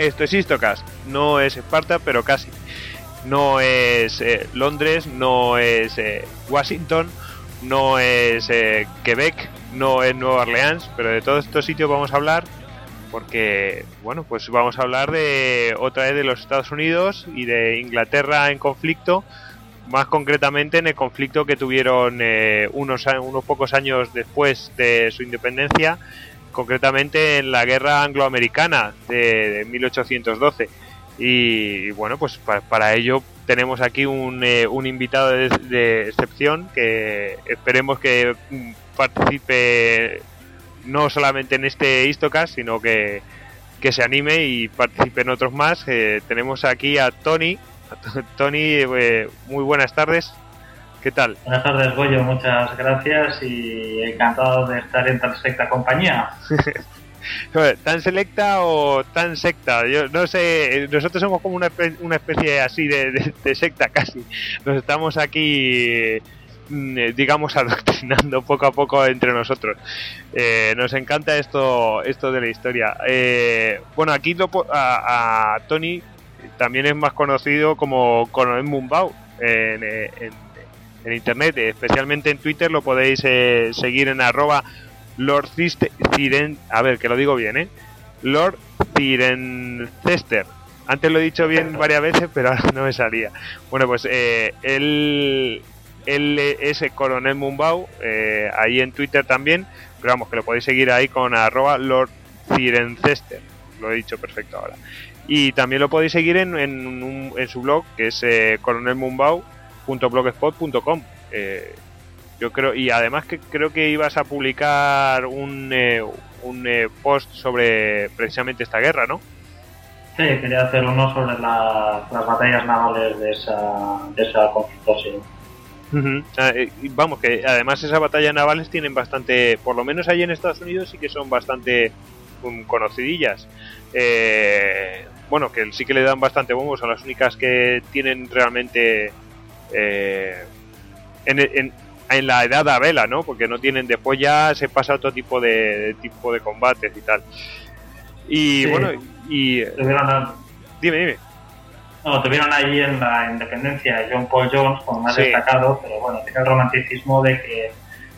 Esto es Istocast, no es Esparta, pero casi. No es eh, Londres, no es eh, Washington, no es eh, Quebec, no es Nueva Orleans, pero de todos estos sitios vamos a hablar porque, bueno, pues vamos a hablar de otra vez de los Estados Unidos y de Inglaterra en conflicto, más concretamente en el conflicto que tuvieron unos, unos pocos años después de su independencia concretamente en la guerra angloamericana de, 1812. Y, bueno, pues para, ello tenemos aquí un, eh, un invitado de, excepción que esperemos que mm, participe no solamente en este Istocast, sino que, que se anime y participe en otros más. Eh, tenemos aquí a Tony. Tony, eh, muy buenas tardes. ¿Qué tal? Buenas tardes, Goyo. Muchas gracias y encantado de estar en tan secta compañía. ¿Tan selecta o tan secta? Yo no sé, nosotros somos como una, especie así de, secta casi. Nos estamos aquí, mm, eh, digamos, adoctrinando poco a poco entre nosotros. Eh, nos encanta esto, esto de la historia. Eh, bueno, aquí a, Tony también es más conocido como Coronel Mumbao en, en en internet, especialmente en Twitter, lo podéis eh, seguir en arroba Lord a ver, que lo digo bien, ¿eh? Lord Cirencester. Antes lo he dicho bien varias veces, pero ahora no me salía. Bueno, pues eh, él, él es el coronel Mumbau, eh, ahí en Twitter también, pero vamos, que lo podéis seguir ahí con arroba Lord Cirencester. Lo he dicho perfecto ahora. Y también lo podéis seguir en, en, en su blog, que es eh, Coronel Mumbau, blogspot.com. Eh, yo creo, y además que creo que ibas a publicar un, eh, un eh, post sobre precisamente esta guerra, ¿no? Sí, quería hacer uno sobre las batallas navales de esa, de esa conflicto, ah, vamos, que además esas batallas navales tienen bastante, por lo menos allí en Estados Unidos sí que son bastante um, conocidillas. bueno, que sí que le dan bastante bombos, son las únicas que tienen realmente eh, en, en, la edad de vela, ¿no? Porque no tienen, después ya se pasa otro tipo de, tipo de combates y tal. Y bueno, y... dime, dime. No, tuvieron allí en la independencia John Paul Jones como más destacado, pero bueno, tiene el romanticismo de que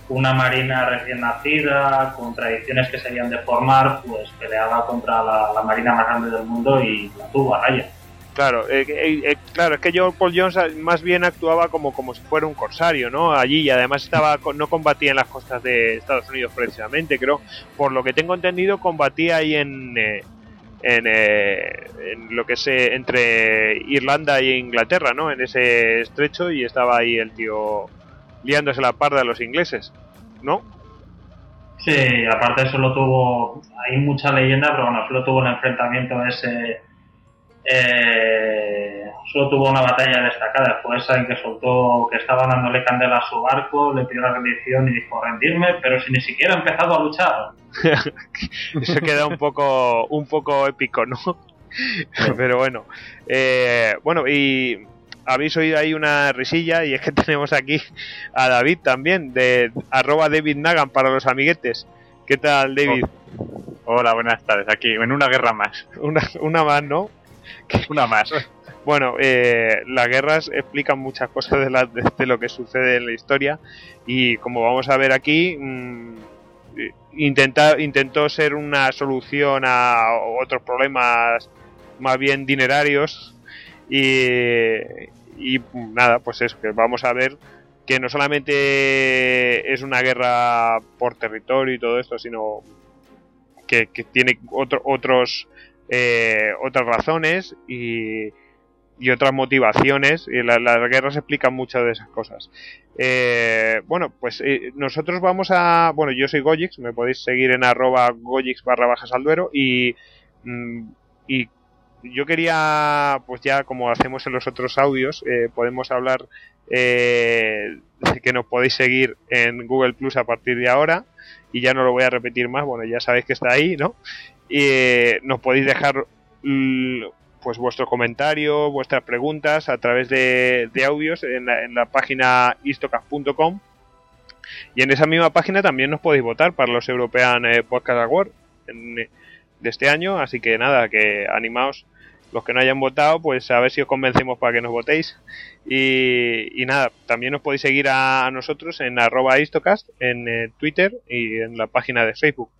una marina recién nacida, con tradiciones que se habían de formar, pues peleaba contra la, la marina más grande del mundo y la tuvo a raya. Claro, eh, eh, eh, claro, es que John Paul Jones más bien actuaba como, como si fuera un corsario, ¿no? Allí y además estaba no combatía en las costas de Estados Unidos precisamente, creo. Por lo que tengo entendido, combatía ahí en, en, lo que es entre Irlanda y Inglaterra, ¿no? En ese estrecho y estaba ahí el tío liándose la parda a los ingleses, ¿no? Sí, aparte solo tuvo, hay mucha leyenda, pero bueno, solo tuvo un enfrentamiento ese eh, solo tuvo una batalla destacada, fue esa en que soltó que estaba dándole candela a su barco, le pidió la rendición y dijo rendirme, pero si ni siquiera ha empezado a luchar. Eso queda un poco, un poco épico, ¿no? pero bueno, eh, bueno, y habéis oído ahí una risilla y es que tenemos aquí a David también, de arroba David Nagan para los amiguetes. ¿Qué tal, David? Hola, buenas tardes. Aquí, en una guerra más. Una, una más, ¿no? Una más. Bueno, eh, las guerras explican muchas cosas de, lo que sucede en la historia y como vamos a ver aquí, mmm, intentó ser una solución a otros problemas más bien dinerarios y, y nada, pues eso, que vamos a ver que no solamente es una guerra por territorio y todo esto, sino que, que tiene otro, otros eh, otras razones y, y, otras motivaciones. Y las guerras explican muchas de esas cosas. Eh, bueno, pues eh, nosotros vamos a. Bueno, yo soy Gojix, me podéis seguir en arroba Gojix barra bajas al duero y, mm, y yo quería, pues ya como hacemos en los otros audios, podemos hablar eh, que nos podéis seguir en Google Plus a partir de ahora y ya no lo voy a repetir más, bueno, ya sabéis que está ahí, ¿no? Eh, nos podéis dejar mm, pues vuestro comentario, vuestras preguntas a través de, audios en la, página istocast.com y en esa misma página también nos podéis votar para los European eh, Podcast Awards. de este año, así que nada, que animaos los que no hayan votado, pues a ver si os convencemos para que nos votéis. Y, nada, también os podéis seguir a, nosotros en arroba istocast, en eh, Twitter y en la página de Facebook.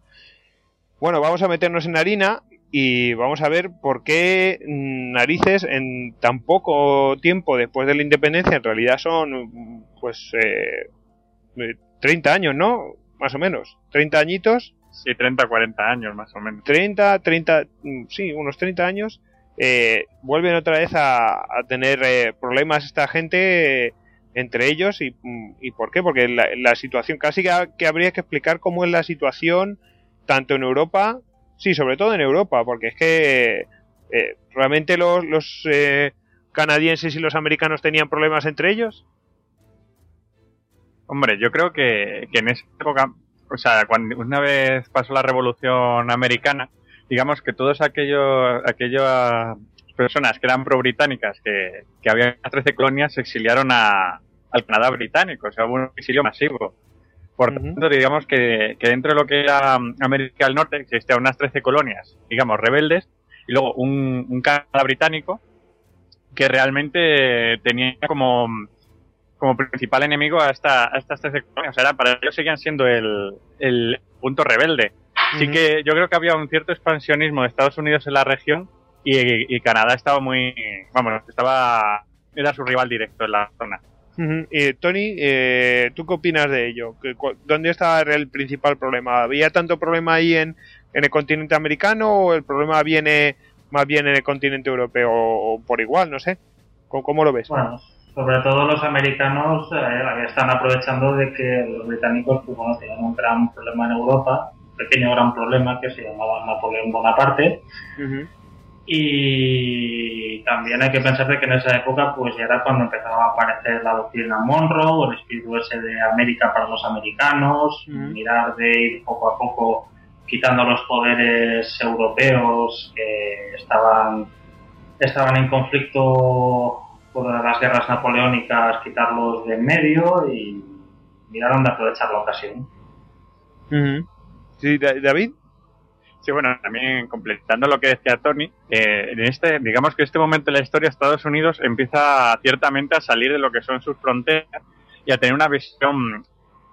Bueno, vamos a meternos en harina y vamos a ver por qué mm, narices en tan poco tiempo después de la independencia, en realidad son pues eh, 30 años, ¿no? Más o menos, 30 añitos. Sí, 30, 40 años más o menos. 30, 30, mm, sí, unos 30 años. Eh, vuelven otra vez a, tener eh, problemas esta gente eh, entre ellos y, mm, y, por qué porque la, situación casi que, habría que explicar cómo es la situación tanto en Europa sí sobre todo en Europa porque es que realmente los, los canadienses y los americanos tenían problemas entre ellos Hombre, yo creo que, en esa época, o sea, cuando una vez pasó la Revolución Americana, digamos que todos aquellos, aquellas personas que eran pro-británicas, que, que había 13 colonias, se exiliaron a, al Canadá británico, o sea, hubo un exilio masivo. Por tanto, digamos que, que, dentro de lo que era América del Norte existían unas 13 colonias, digamos, rebeldes, y luego un, un Canadá británico que realmente tenía como como principal enemigo a, esta, a estas 13 colonias. O sea, para ellos seguían siendo el, el punto rebelde. Así que yo creo que había un cierto expansionismo de Estados Unidos en la región y, Canadá estaba muy, vamos, estaba, era su rival directo en la zona. Tony, eh, ¿tú qué opinas de ello? ¿Dónde estaba el principal problema? ¿Había tanto problema ahí en, en el continente americano o el problema viene más bien en el continente europeo o, por igual? No sé. ¿Cómo, lo ves? Bueno, sobre todo los americanos eh, están aprovechando de que los británicos pues, bueno, tenían un gran problema en Europa, un pequeño gran problema que se llamaba Napoleón Bonaparte. Y también hay que pensar de que en esa época pues ya era cuando empezaba a aparecer la doctrina Monroe, el espíritu ese de América para los americanos, mirar de ir poco a poco quitando los poderes europeos que estaban, estaban en conflicto por las guerras napoleónicas quitarlos de en medio y miraron de aprovechar la ocasión. Sí, David. Sí, bueno, también completando lo que decía Tony, eh, en este, digamos que en este momento de la historia Estados Unidos empieza ciertamente a salir de lo que son sus fronteras y a tener una visión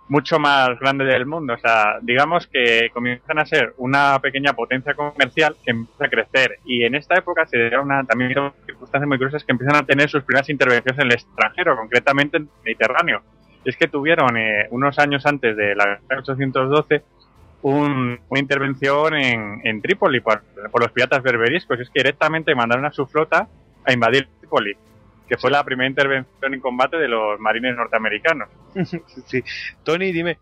mucho más grande del mundo. O sea, digamos que comienzan a ser una pequeña potencia comercial que empieza a crecer. Y en esta época se da una también circunstancias muy curiosas que empiezan a tener sus primeras intervenciones en el extranjero, concretamente en el Mediterráneo. Es que tuvieron eh, unos años antes de la 812 un, una intervención en, en Trípoli por, por, los piratas berberiscos. Es que directamente mandaron a su flota a invadir Trípoli que fue la primera intervención en combate de los marines norteamericanos. sí. Tony, dime.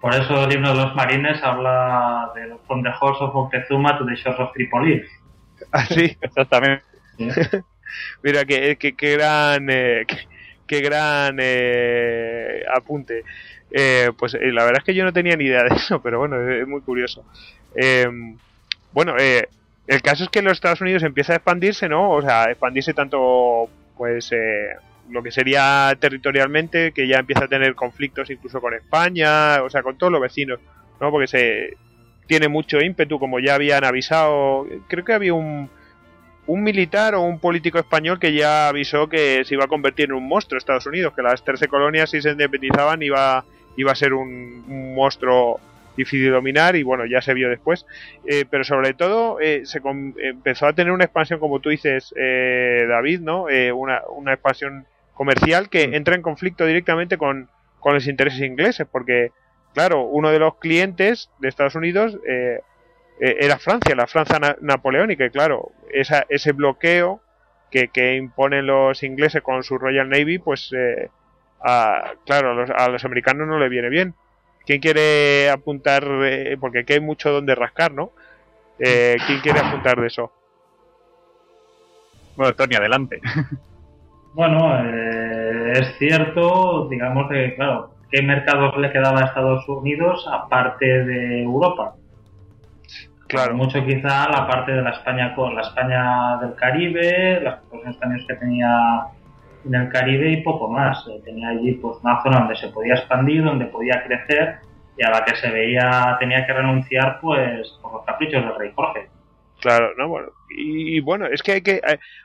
Por eso el himno de los marines habla de From the Horse of Moctezuma to the Shores of Tripoli. Ah, sí, exactamente. Mira, qué, qué, qué gran, eh, qué, gran eh, apunte. Eh, pues eh, la verdad es que yo no tenía ni idea de eso, pero bueno, es, muy curioso. Em, bueno, el caso es que los Estados Unidos empieza a expandirse, ¿no? O sea, expandirse tanto pues eh, lo que sería territorialmente, que ya empieza a tener conflictos incluso con España, o sea, con todos los vecinos, ¿no? Porque se tiene mucho ímpetu, como ya habían avisado, creo que había un, un militar o un político español que ya avisó que se iba a convertir en un monstruo Estados Unidos, que las 13 colonias si se independizaban iba, iba a ser un, un monstruo difícil de dominar y bueno, ya se vio después. Eh, pero sobre todo eh, se empezó a tener una expansión, como tú dices, eh, David, ¿no? Una, una, expansión comercial que mm. entra en conflicto directamente con, con los intereses ingleses, porque, claro, uno de los clientes de Estados Unidos era Francia, la Francia napoleónica, y claro, esa, ese bloqueo que, que, imponen los ingleses con su Royal Navy, pues, a, claro, a los, a los americanos no le viene bien. ¿Quién quiere apuntar? Eh, porque aquí hay mucho donde rascar, ¿no? Eh, ¿Quién quiere apuntar de eso? Bueno, Tony, adelante. Bueno, eh, es cierto, digamos que, claro, ¿qué mercados le quedaba a Estados Unidos aparte de Europa? Claro. Mucho quizá la parte de la España con la España del Caribe, las posiciones que tenía en el Caribe y poco más. Eh, tenía allí pues una zona donde se podía expandir, donde podía crecer y a la que se veía tenía que renunciar pues por los caprichos del rey Jorge. Claro, no, bueno, y, bueno, es que hay que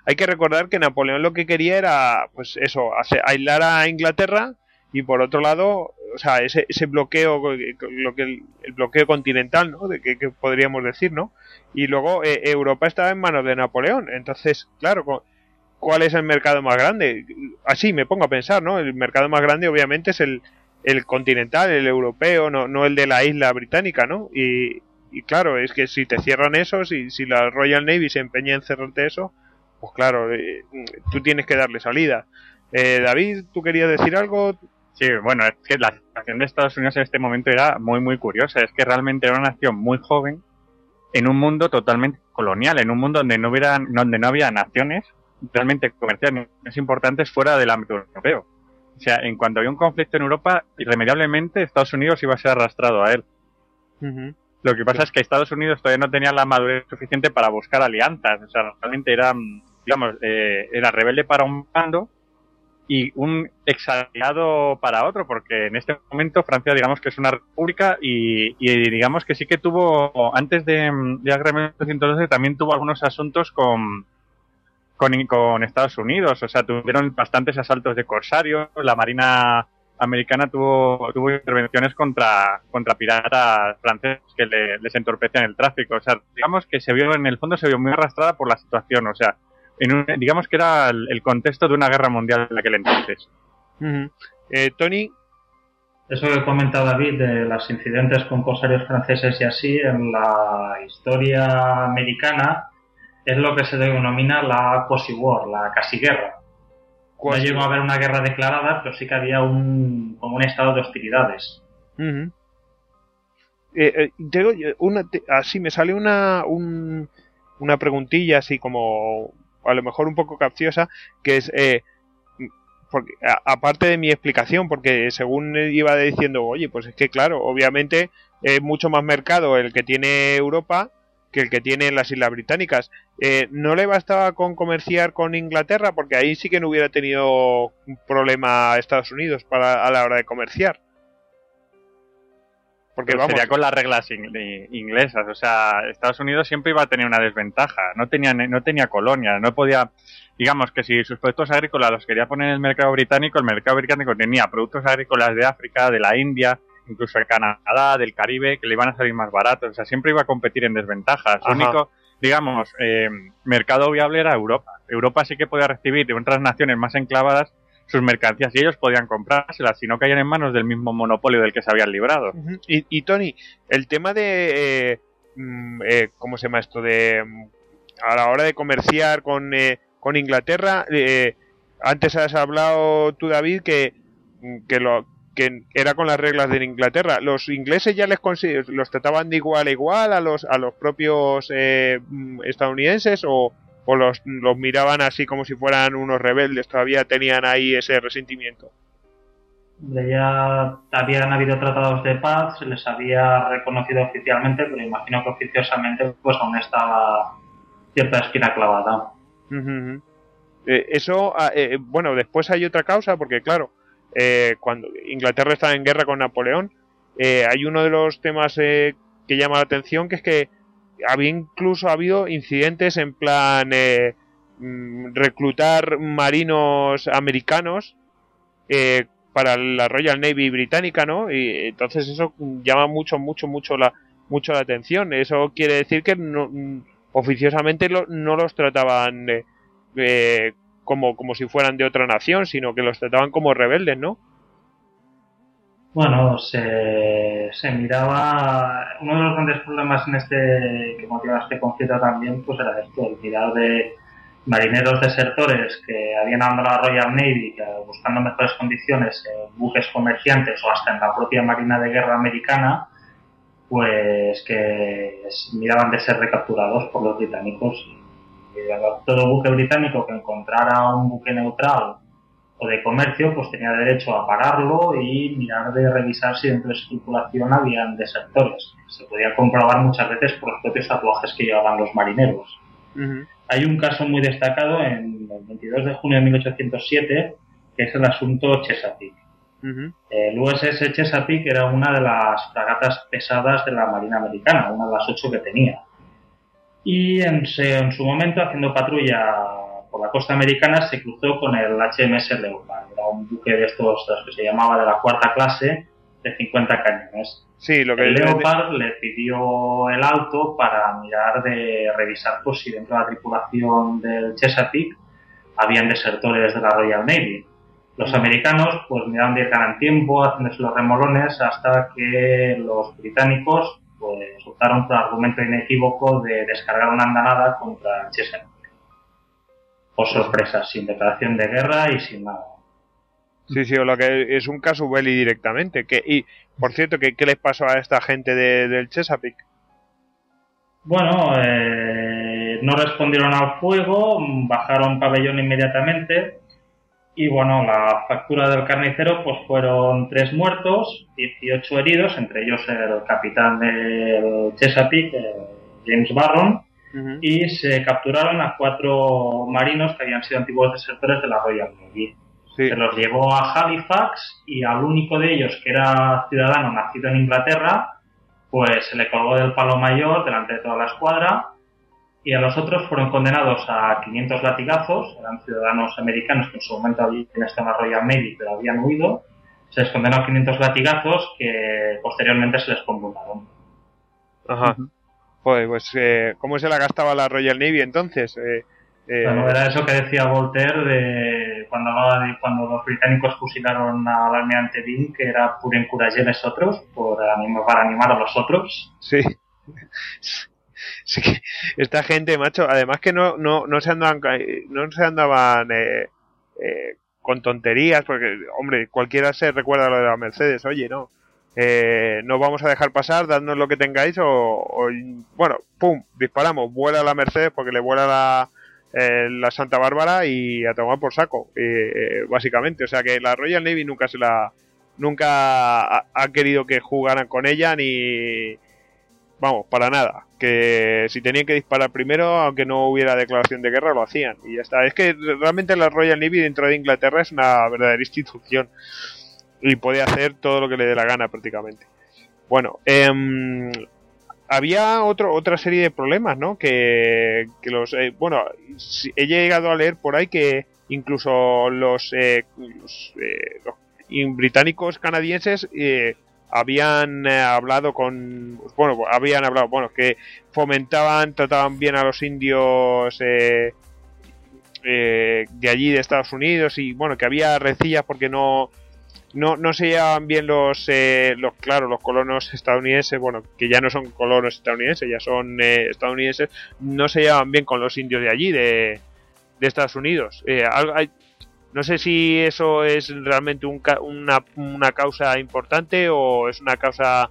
hay, que recordar que Napoleón lo que quería era, pues eso, aislar a Inglaterra y por otro lado, o sea, ese, ese bloqueo, lo que el, bloqueo continental, ¿no? De que, podríamos decir, ¿no? Y luego eh, Europa estaba en manos de Napoleón, entonces, claro, ¿cuál es el mercado más grande? Así me pongo a pensar, ¿no? El mercado más grande obviamente es el, continental, el europeo, no, no el de la isla británica, ¿no? Y, claro, es que si te cierran eso, si, si la Royal Navy se empeña en cerrarte eso, pues claro, eh, tú tienes que darle salida. Eh, David, ¿tú querías decir algo? Sí, bueno, es que la situación de Estados Unidos en este momento era muy, muy curiosa. Es que realmente era una nación muy joven en un mundo totalmente colonial, en un mundo donde no, hubiera, donde no había naciones realmente comerciales importantes fuera del ámbito europeo. O sea, en cuanto había un conflicto en Europa, irremediablemente Estados Unidos iba a ser arrastrado a él. Lo que pasa es que Estados Unidos todavía no tenía la madurez suficiente para buscar alianzas. O sea, realmente era, digamos, eh, era rebelde para un bando y un exaliado para otro, porque en este momento Francia, digamos que es una república y, digamos que sí que tuvo, antes de, de la 1912, también tuvo algunos asuntos con, con, Estados Unidos. O sea, tuvieron bastantes asaltos de corsarios. La Marina americana tuvo, tuvo intervenciones contra, contra piratas franceses que les entorpecían el tráfico. O sea, digamos que se vio, en el fondo se vio muy arrastrada por la situación. O sea, en digamos que era el, contexto de una guerra mundial en aquel entonces. Eh, Tony. Eso que comenta David de los incidentes con corsarios franceses y así, en la historia americana, es lo que se denomina la quasi war, la casi guerra. No llegó a haber una guerra declarada, pero sí que había un, como un estado de hostilidades. Uh una, así me sale una, una preguntilla así como a lo mejor un poco capciosa, que es, eh, porque, aparte de mi explicación, porque según iba diciendo, oye, pues es que claro, obviamente es mucho más mercado el que tiene Europa que el que tiene las Islas Británicas. Eh, no le bastaba con comerciar con Inglaterra, porque ahí sí que no hubiera tenido un problema a Estados Unidos para, a la hora de comerciar. Porque vamos, sería con las reglas inglesas, o sea, Estados Unidos siempre iba a tener una desventaja, no tenía no tenía colonia, no podía, digamos que si sus productos agrícolas los quería poner en el mercado británico, el mercado británico tenía productos agrícolas de África, de la India, incluso de Canadá, del Caribe, que le iban a salir más baratos. O sea, siempre iba a competir en desventajas. Lo único, digamos, eh, mercado viable era Europa. Europa sí que podía recibir de otras naciones más enclavadas sus mercancías y ellos podían comprárselas si no caían en manos del mismo monopolio del que se habían librado. y, Tony, el tema de... Eh, mm, eh, ¿Cómo se llama esto? De... Mm, a la hora de comerciar con, eh, con Inglaterra, antes has hablado tú, David, que, mm, que, lo, que era con las reglas de Inglaterra. ¿Los ingleses ya les los trataban de igual a igual a los, a los propios eh, mm, estadounidenses o, o los, los miraban así como si fueran unos rebeldes? ¿Todavía tenían ahí ese resentimiento? Ya habían habido tratados de paz, se les había reconocido oficialmente, pero imagino que oficiosamente pues aún estaba cierta esquina clavada. Eh, eso, ah, eh, bueno, después hay otra causa, porque claro, eh, cuando Inglaterra estaba en guerra con Napoleón, eh, hay uno de los temas eh, que llama la atención, que es que había incluso habido incidentes en plan mm, reclutar marinos americanos para la Royal Navy británica, ¿no? Y entonces eso llama mucho, mucho, mucho la, mucho la atención. Eso quiere decir que no, mm, oficiosamente no los trataban como, como si fueran de otra nación, sino que los trataban como rebeldes, ¿no? Bueno, se, se miraba. Uno de los grandes problemas en este que motiva este conflicto también, pues era esto, el mirar de marineros desertores que habían abandonado la Royal Navy buscando mejores condiciones en buques comerciantes o hasta en la propia Marina de Guerra americana, pues que miraban de ser recapturados por los británicos todo buque británico que encontrara un buque neutral o de comercio, pues tenía derecho a pararlo y mirar de revisar si dentro de su tripulación habían desertores. Se podía comprobar muchas veces por los propios tatuajes que llevaban los marineros. Hay un caso muy destacado en el 22 de junio de 1807, que es el asunto Chesapeake. El USS Chesapeake era una de las fragatas pesadas de la Marina Americana, una de las ocho que tenía. Y en, su momento, haciendo patrulla por la costa americana, se cruzó con el HMS Leopard. Era un buque de estos, que se llamaba de la cuarta clase, de 50 cañones. Sí, lo que el Leopard le pidió el alto para mirar de revisar pues, si dentro de la tripulación del Chesapeake habían desertores de la Royal Navy. Los mm. americanos pues miraron de ir en tiempo, haciéndose los remolones, hasta que los británicos pues optaron por el argumento inequívoco de descargar una andanada contra Chesapeake. Por sorpresa, sin declaración de guerra y sin nada. Sí, sí, o lo que es un caso belli directamente. Que, y, por cierto, ¿qué, ¿qué les pasó a esta gente del Chesapeake? Bueno, eh, no respondieron al fuego, bajaron pabellón inmediatamente y bueno, la factura del carnicero pues fueron tres muertos, 18 heridos, entre ellos el capitán del Chesapeake, eh, James Barron, y se capturaron a cuatro marinos que habían sido antiguos desertores de la Royal Navy. Se los llevó a Halifax y al único de ellos, que era ciudadano nacido en Inglaterra, pues se le colgó del palo mayor delante de toda la escuadra y a los otros fueron condenados a 500 latigazos, eran ciudadanos americanos que en su momento habían estado en la Royal Navy pero habían huido, se les condenó a 500 latigazos que posteriormente se les conmutaron. Ajá. Joder, pues eh, ¿cómo se la gastaba la Royal Navy entonces? Eh, eh, bueno, era eso que decía Voltaire de cuando hablaba de cuando los británicos fusilaron al almirante Dean, que era puro les otros, por para animar a los otros. Sí. esta gente, macho, además que no, no, no se andaban, no se andaban eh, eh, con tonterías, porque, hombre, cualquiera se recuerda lo de la Mercedes, oye, no. Eh, no vamos a dejar pasar, dadnos lo que tengáis o, bueno, pum, disparamos, vuela la Mercedes porque le vuela la, eh, la Santa Bárbara y a tomar por saco, eh, básicamente. O sea que la Royal Navy nunca se la. Nunca ha, querido que jugaran con ella ni. Vamos, para nada. Que si tenían que disparar primero, aunque no hubiera declaración de guerra, lo hacían. Y ya está. Es que realmente la Royal Navy dentro de Inglaterra es una verdadera institución. Y puede hacer todo lo que le dé la gana prácticamente. Bueno, eh, había otro, otra serie de problemas, ¿no? Que, los. Eh, bueno, he llegado a leer por ahí que incluso los, eh, los, eh, británicos canadienses habían hablado con. Bueno, habían hablado, bueno, que fomentaban, trataban bien a los indios. de allí de Estados Unidos y bueno que había recillas porque no no, no se llevaban bien los, eh, los, claro, los colonos estadounidenses, bueno, que ya no son colonos estadounidenses, ya son eh, estadounidenses, no se llevaban bien con los indios de allí, de, de Estados Unidos. Eh, no sé si eso es realmente un, una, una causa importante o es una causa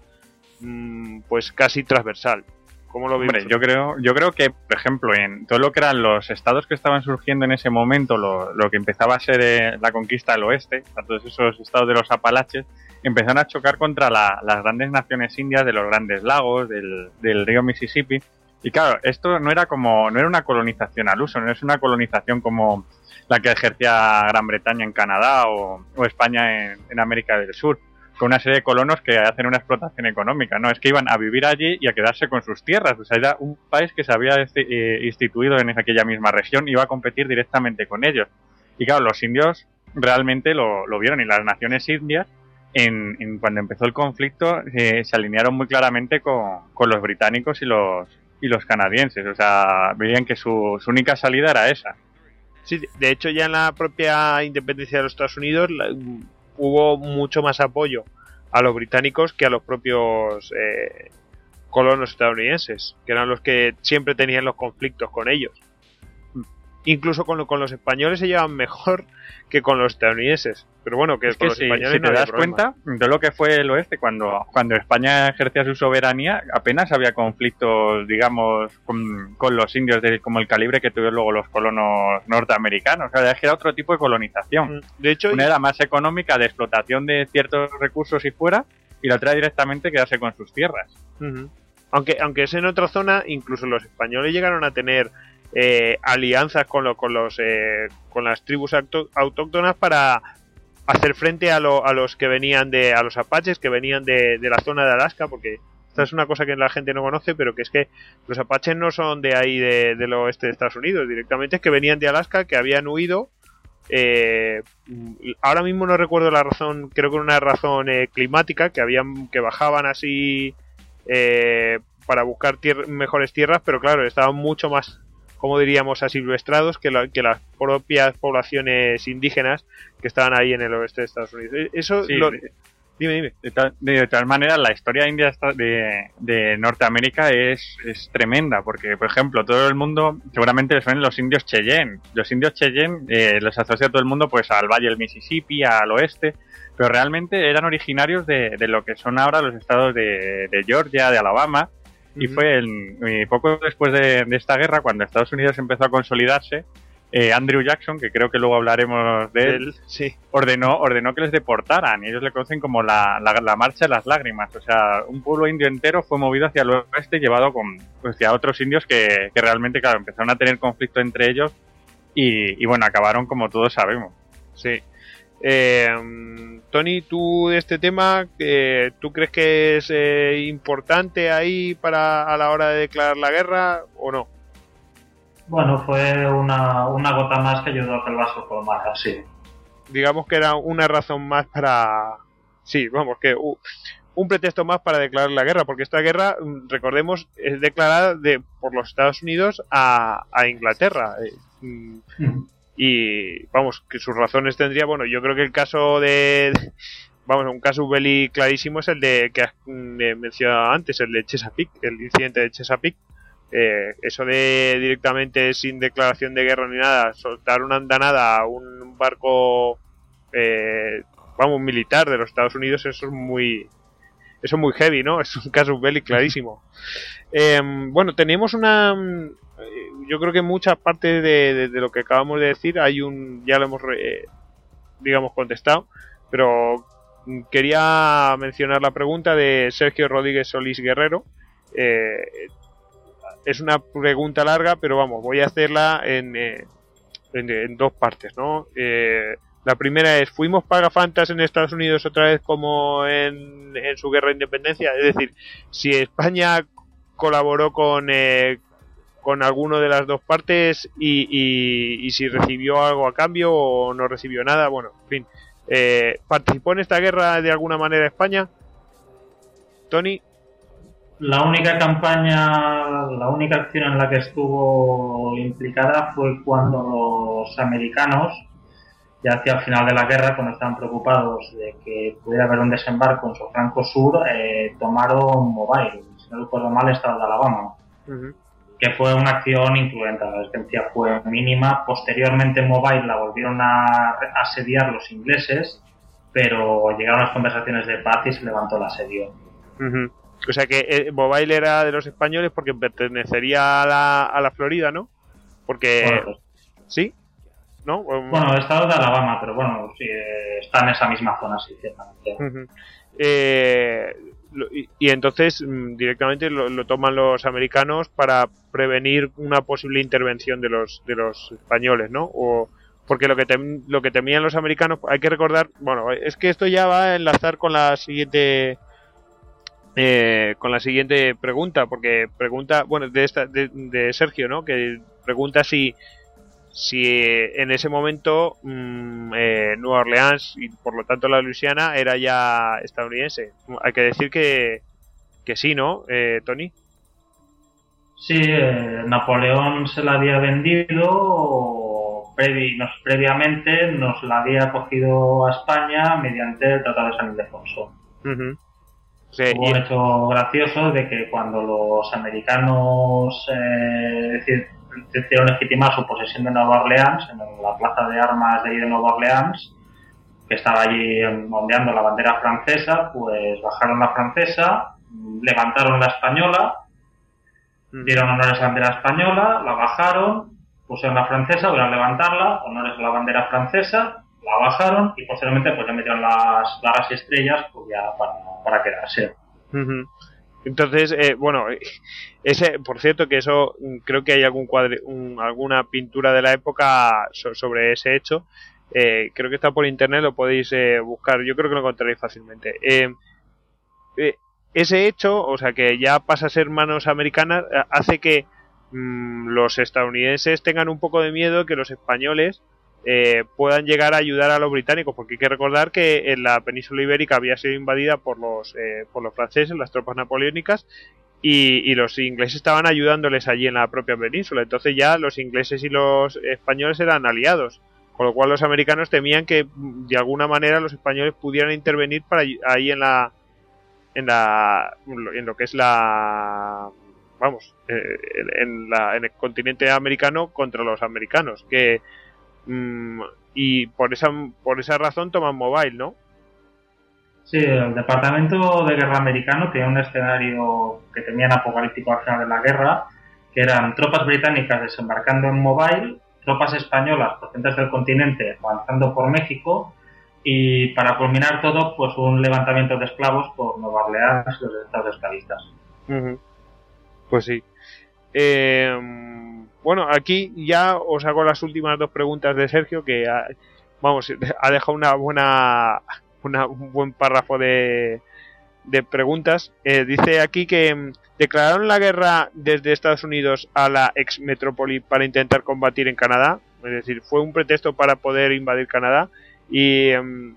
mm, pues casi transversal. ¿Cómo lo Hombre, yo creo, yo creo que, por ejemplo, en todo lo que eran los estados que estaban surgiendo en ese momento, lo, lo que empezaba a ser eh, la conquista del oeste, todos esos estados de los Apalaches, empezaron a chocar contra las grandes naciones indias de los grandes lagos, del, del, río Mississippi. Y claro, esto no era como, no era una colonización al uso, no es una colonización como la que ejercía Gran Bretaña en Canadá o, España en, en América del Sur con una serie de colonos que hacen una explotación económica, ¿no? Es que iban a vivir allí y a quedarse con sus tierras. O sea, era un país que se había eh, instituido en aquella misma región y iba a competir directamente con ellos. Y claro, los indios realmente lo, vieron y las naciones indias, en, cuando empezó el conflicto, eh, se alinearon muy claramente con, los británicos y los, y los canadienses. O sea, veían que su única salida era esa. Sí, de hecho ya en la propia independencia de los Estados Unidos hubo mucho más apoyo a los británicos que a los propios eh, colonos estadounidenses, que eran los que siempre tenían los conflictos con ellos. Incluso con, con los españoles se llevan mejor que con los estadounidenses. Pero bueno, que, es que si, te das cuenta de lo que fue el oeste, cuando, cuando España ejercía su soberanía, apenas había conflictos, digamos, con, los indios de como el calibre que tuvieron luego los colonos norteamericanos. O sea, era otro tipo de colonización. Mm, de hecho, una era más económica de explotación de ciertos recursos y fuera, y la otra directamente quedarse con sus tierras. Aunque, aunque es en otra zona, incluso los españoles llegaron a tener eh, alianzas con, con, los, eh, con las tribus autóctonas para hacer frente a, a, los que venían de a los apaches que venían de, de, la zona de Alaska porque esta es una cosa que la gente no conoce pero que es que los apaches no son de ahí de, del oeste de Estados Unidos directamente es que venían de Alaska que habían huido eh, ahora mismo no recuerdo la razón creo que una razón eh, climática que habían que bajaban así eh, para buscar mejores tierras pero claro estaban mucho más como diríamos, asilvestrados que, que las propias poblaciones indígenas que estaban ahí en el oeste de Estados Unidos. E-, eso Dime, dime. De tal, de tal, manera, la historia india de, de Norteamérica es, es, tremenda, porque, por ejemplo, todo el mundo, seguramente les los indios Cheyenne. Los indios Cheyenne eh, los asocia todo el mundo pues al valle del Mississippi, al oeste, pero realmente eran originarios de, de lo que son ahora los estados de, de Georgia, de Alabama, y fue el, poco después de, esta guerra, cuando Estados Unidos empezó a consolidarse, eh, Andrew Jackson, que creo que luego hablaremos de él, sí. ordenó, ordenó que les deportaran. Y ellos le conocen como la, la, marcha de las lágrimas. O sea, un pueblo indio entero fue movido hacia el oeste, llevado con, pues, hacia otros indios que, que realmente, claro, empezaron a tener conflicto entre ellos y, y bueno, acabaron como todos sabemos. Sí. Eh, Tony, tú de este tema, eh, ¿tú crees que es eh, importante ahí para a la hora de declarar la guerra o no? Bueno, fue una, una gota más que ayudó a que el vaso colmara, sí. Digamos que era una razón más para... Sí, vamos, que un pretexto más para declarar la guerra, porque esta guerra, mm, recordemos, es declarada de, por los Estados Unidos a, a Inglaterra. Eh, mm y vamos, que sus razones tendría, bueno, yo creo que el caso de, vamos, un caso belli clarísimo es el de que has mm, mencionado antes, el de Chesapeake, el incidente de Chesapeake. Eh, eso de directamente sin declaración de guerra ni nada, soltar una andanada a un barco, eh, vamos, militar de los Estados Unidos, eso es muy, eso es muy heavy, ¿no? Es un caso belli clarísimo. Eh, bueno, tenemos una, eh, yo creo que mucha parte de, lo que acabamos de decir hay un ya lo hemos digamos contestado pero quería mencionar la pregunta de Sergio Rodríguez Solís Guerrero. Eh, es una pregunta larga pero vamos voy a hacerla en, eh, en, dos partes no la primera es fuimos pagafantas en Estados Unidos otra vez como en, en su guerra de independencia es decir si España colaboró con, con alguno de las dos partes y, y, si recibió algo a cambio o no recibió nada. Bueno, en fin. Eh, ¿Participó en esta guerra de alguna manera España? Tony. La única campaña, la única acción en la que estuvo implicada fue cuando los americanos, ya hacia el final de la guerra, cuando estaban preocupados de que pudiera haber un desembarco en su flanco sur, eh, tomaron Mobile, si no recuerdo mal, estado de Alabama que fue una acción incluyente. La resistencia fue mínima. Posteriormente Mobile la volvieron a asediar los ingleses, pero llegaron las conversaciones de paz y se levantó el asedio. O sea que eh, Mobile era de los españoles porque pertenecería a la, a la Florida, ¿no? Porque... Pues ¿Sí? ¿No? Bueno, estado de Alabama, pero bueno, sí, está en esa misma zona, sí, ciertamente. eh, y, entonces mm, directamente lo, toman los americanos para prevenir una posible intervención de los de los españoles, ¿no? O porque lo que lo que temían los americanos, hay que recordar, bueno, es que esto ya va a enlazar con la siguiente eh, con la siguiente pregunta, porque pregunta, bueno, de esta de Sergio, ¿no? Que pregunta si si en ese momento mm, eh, Nueva Orleans y por lo tanto la Luisiana era ya estadounidense. Hay que decir que, que sí, ¿no, eh, Tony? Sí, eh, Napoleón se la había vendido previ, nos, previamente, nos la había cogido a España mediante el Tratado de San Ildefonso. Hubo un hecho gracioso de que cuando los americanos, eh, decidieron legitimar su posesión de Nueva Orleans, en la plaza de armas de ahí de Nueva Orleans, que estaba allí ondeando la bandera francesa, pues bajaron la francesa, levantaron la española, mm. dieron honores a la bandera española, la bajaron, pusieron la francesa, volvieron a levantarla, honores a la bandera francesa, la bajaron y posteriormente pues le metieron las barras y estrellas pues ya para, para quedarse. Entonces, eh, bueno, ese, por cierto, que eso mm, creo que hay algún cuadre, alguna pintura de la época sobre ese hecho. Eh, creo que está por internet, lo podéis eh, buscar. Yo creo que lo encontraréis fácilmente. ese hecho, o sea, que ya pasa a ser manos americanas, hace que mm, los estadounidenses tengan un poco de miedo que los españoles puedan llegar a ayudar a los británicos, porque hay que recordar que en la península ibérica había sido invadida por los, por los franceses, las tropas napoleónicas, y, los ingleses estaban ayudándoles allí en la propia península. Entonces ya los ingleses y los españoles eran aliados. Con lo cual los americanos temían que mm, de alguna manera los españoles pudieran intervenir para ahí en la en la en lo que es la vamos eh, en, la, en el continente americano contra los americanos que mm, y por esa por esa razón toman mobile no Sí, el Departamento de Guerra americano tenía un escenario que tenían apocalíptico al final de la guerra, que eran tropas británicas desembarcando en Mobile, tropas españolas procedentes del continente avanzando por México y para culminar todo, pues un levantamiento de esclavos por Nueva Orleans y los estados esclavistas. Pues sí. Eh, bueno, aquí ya os hago las últimas dos preguntas de Sergio, que vamos, ha dejado una buena un buen párrafo de, de preguntas. Eh, dice aquí que mm, declararon la guerra desde Estados Unidos a la ex metrópoli para intentar combatir en Canadá. Es decir, fue un pretexto para poder invadir Canadá. Y, mm,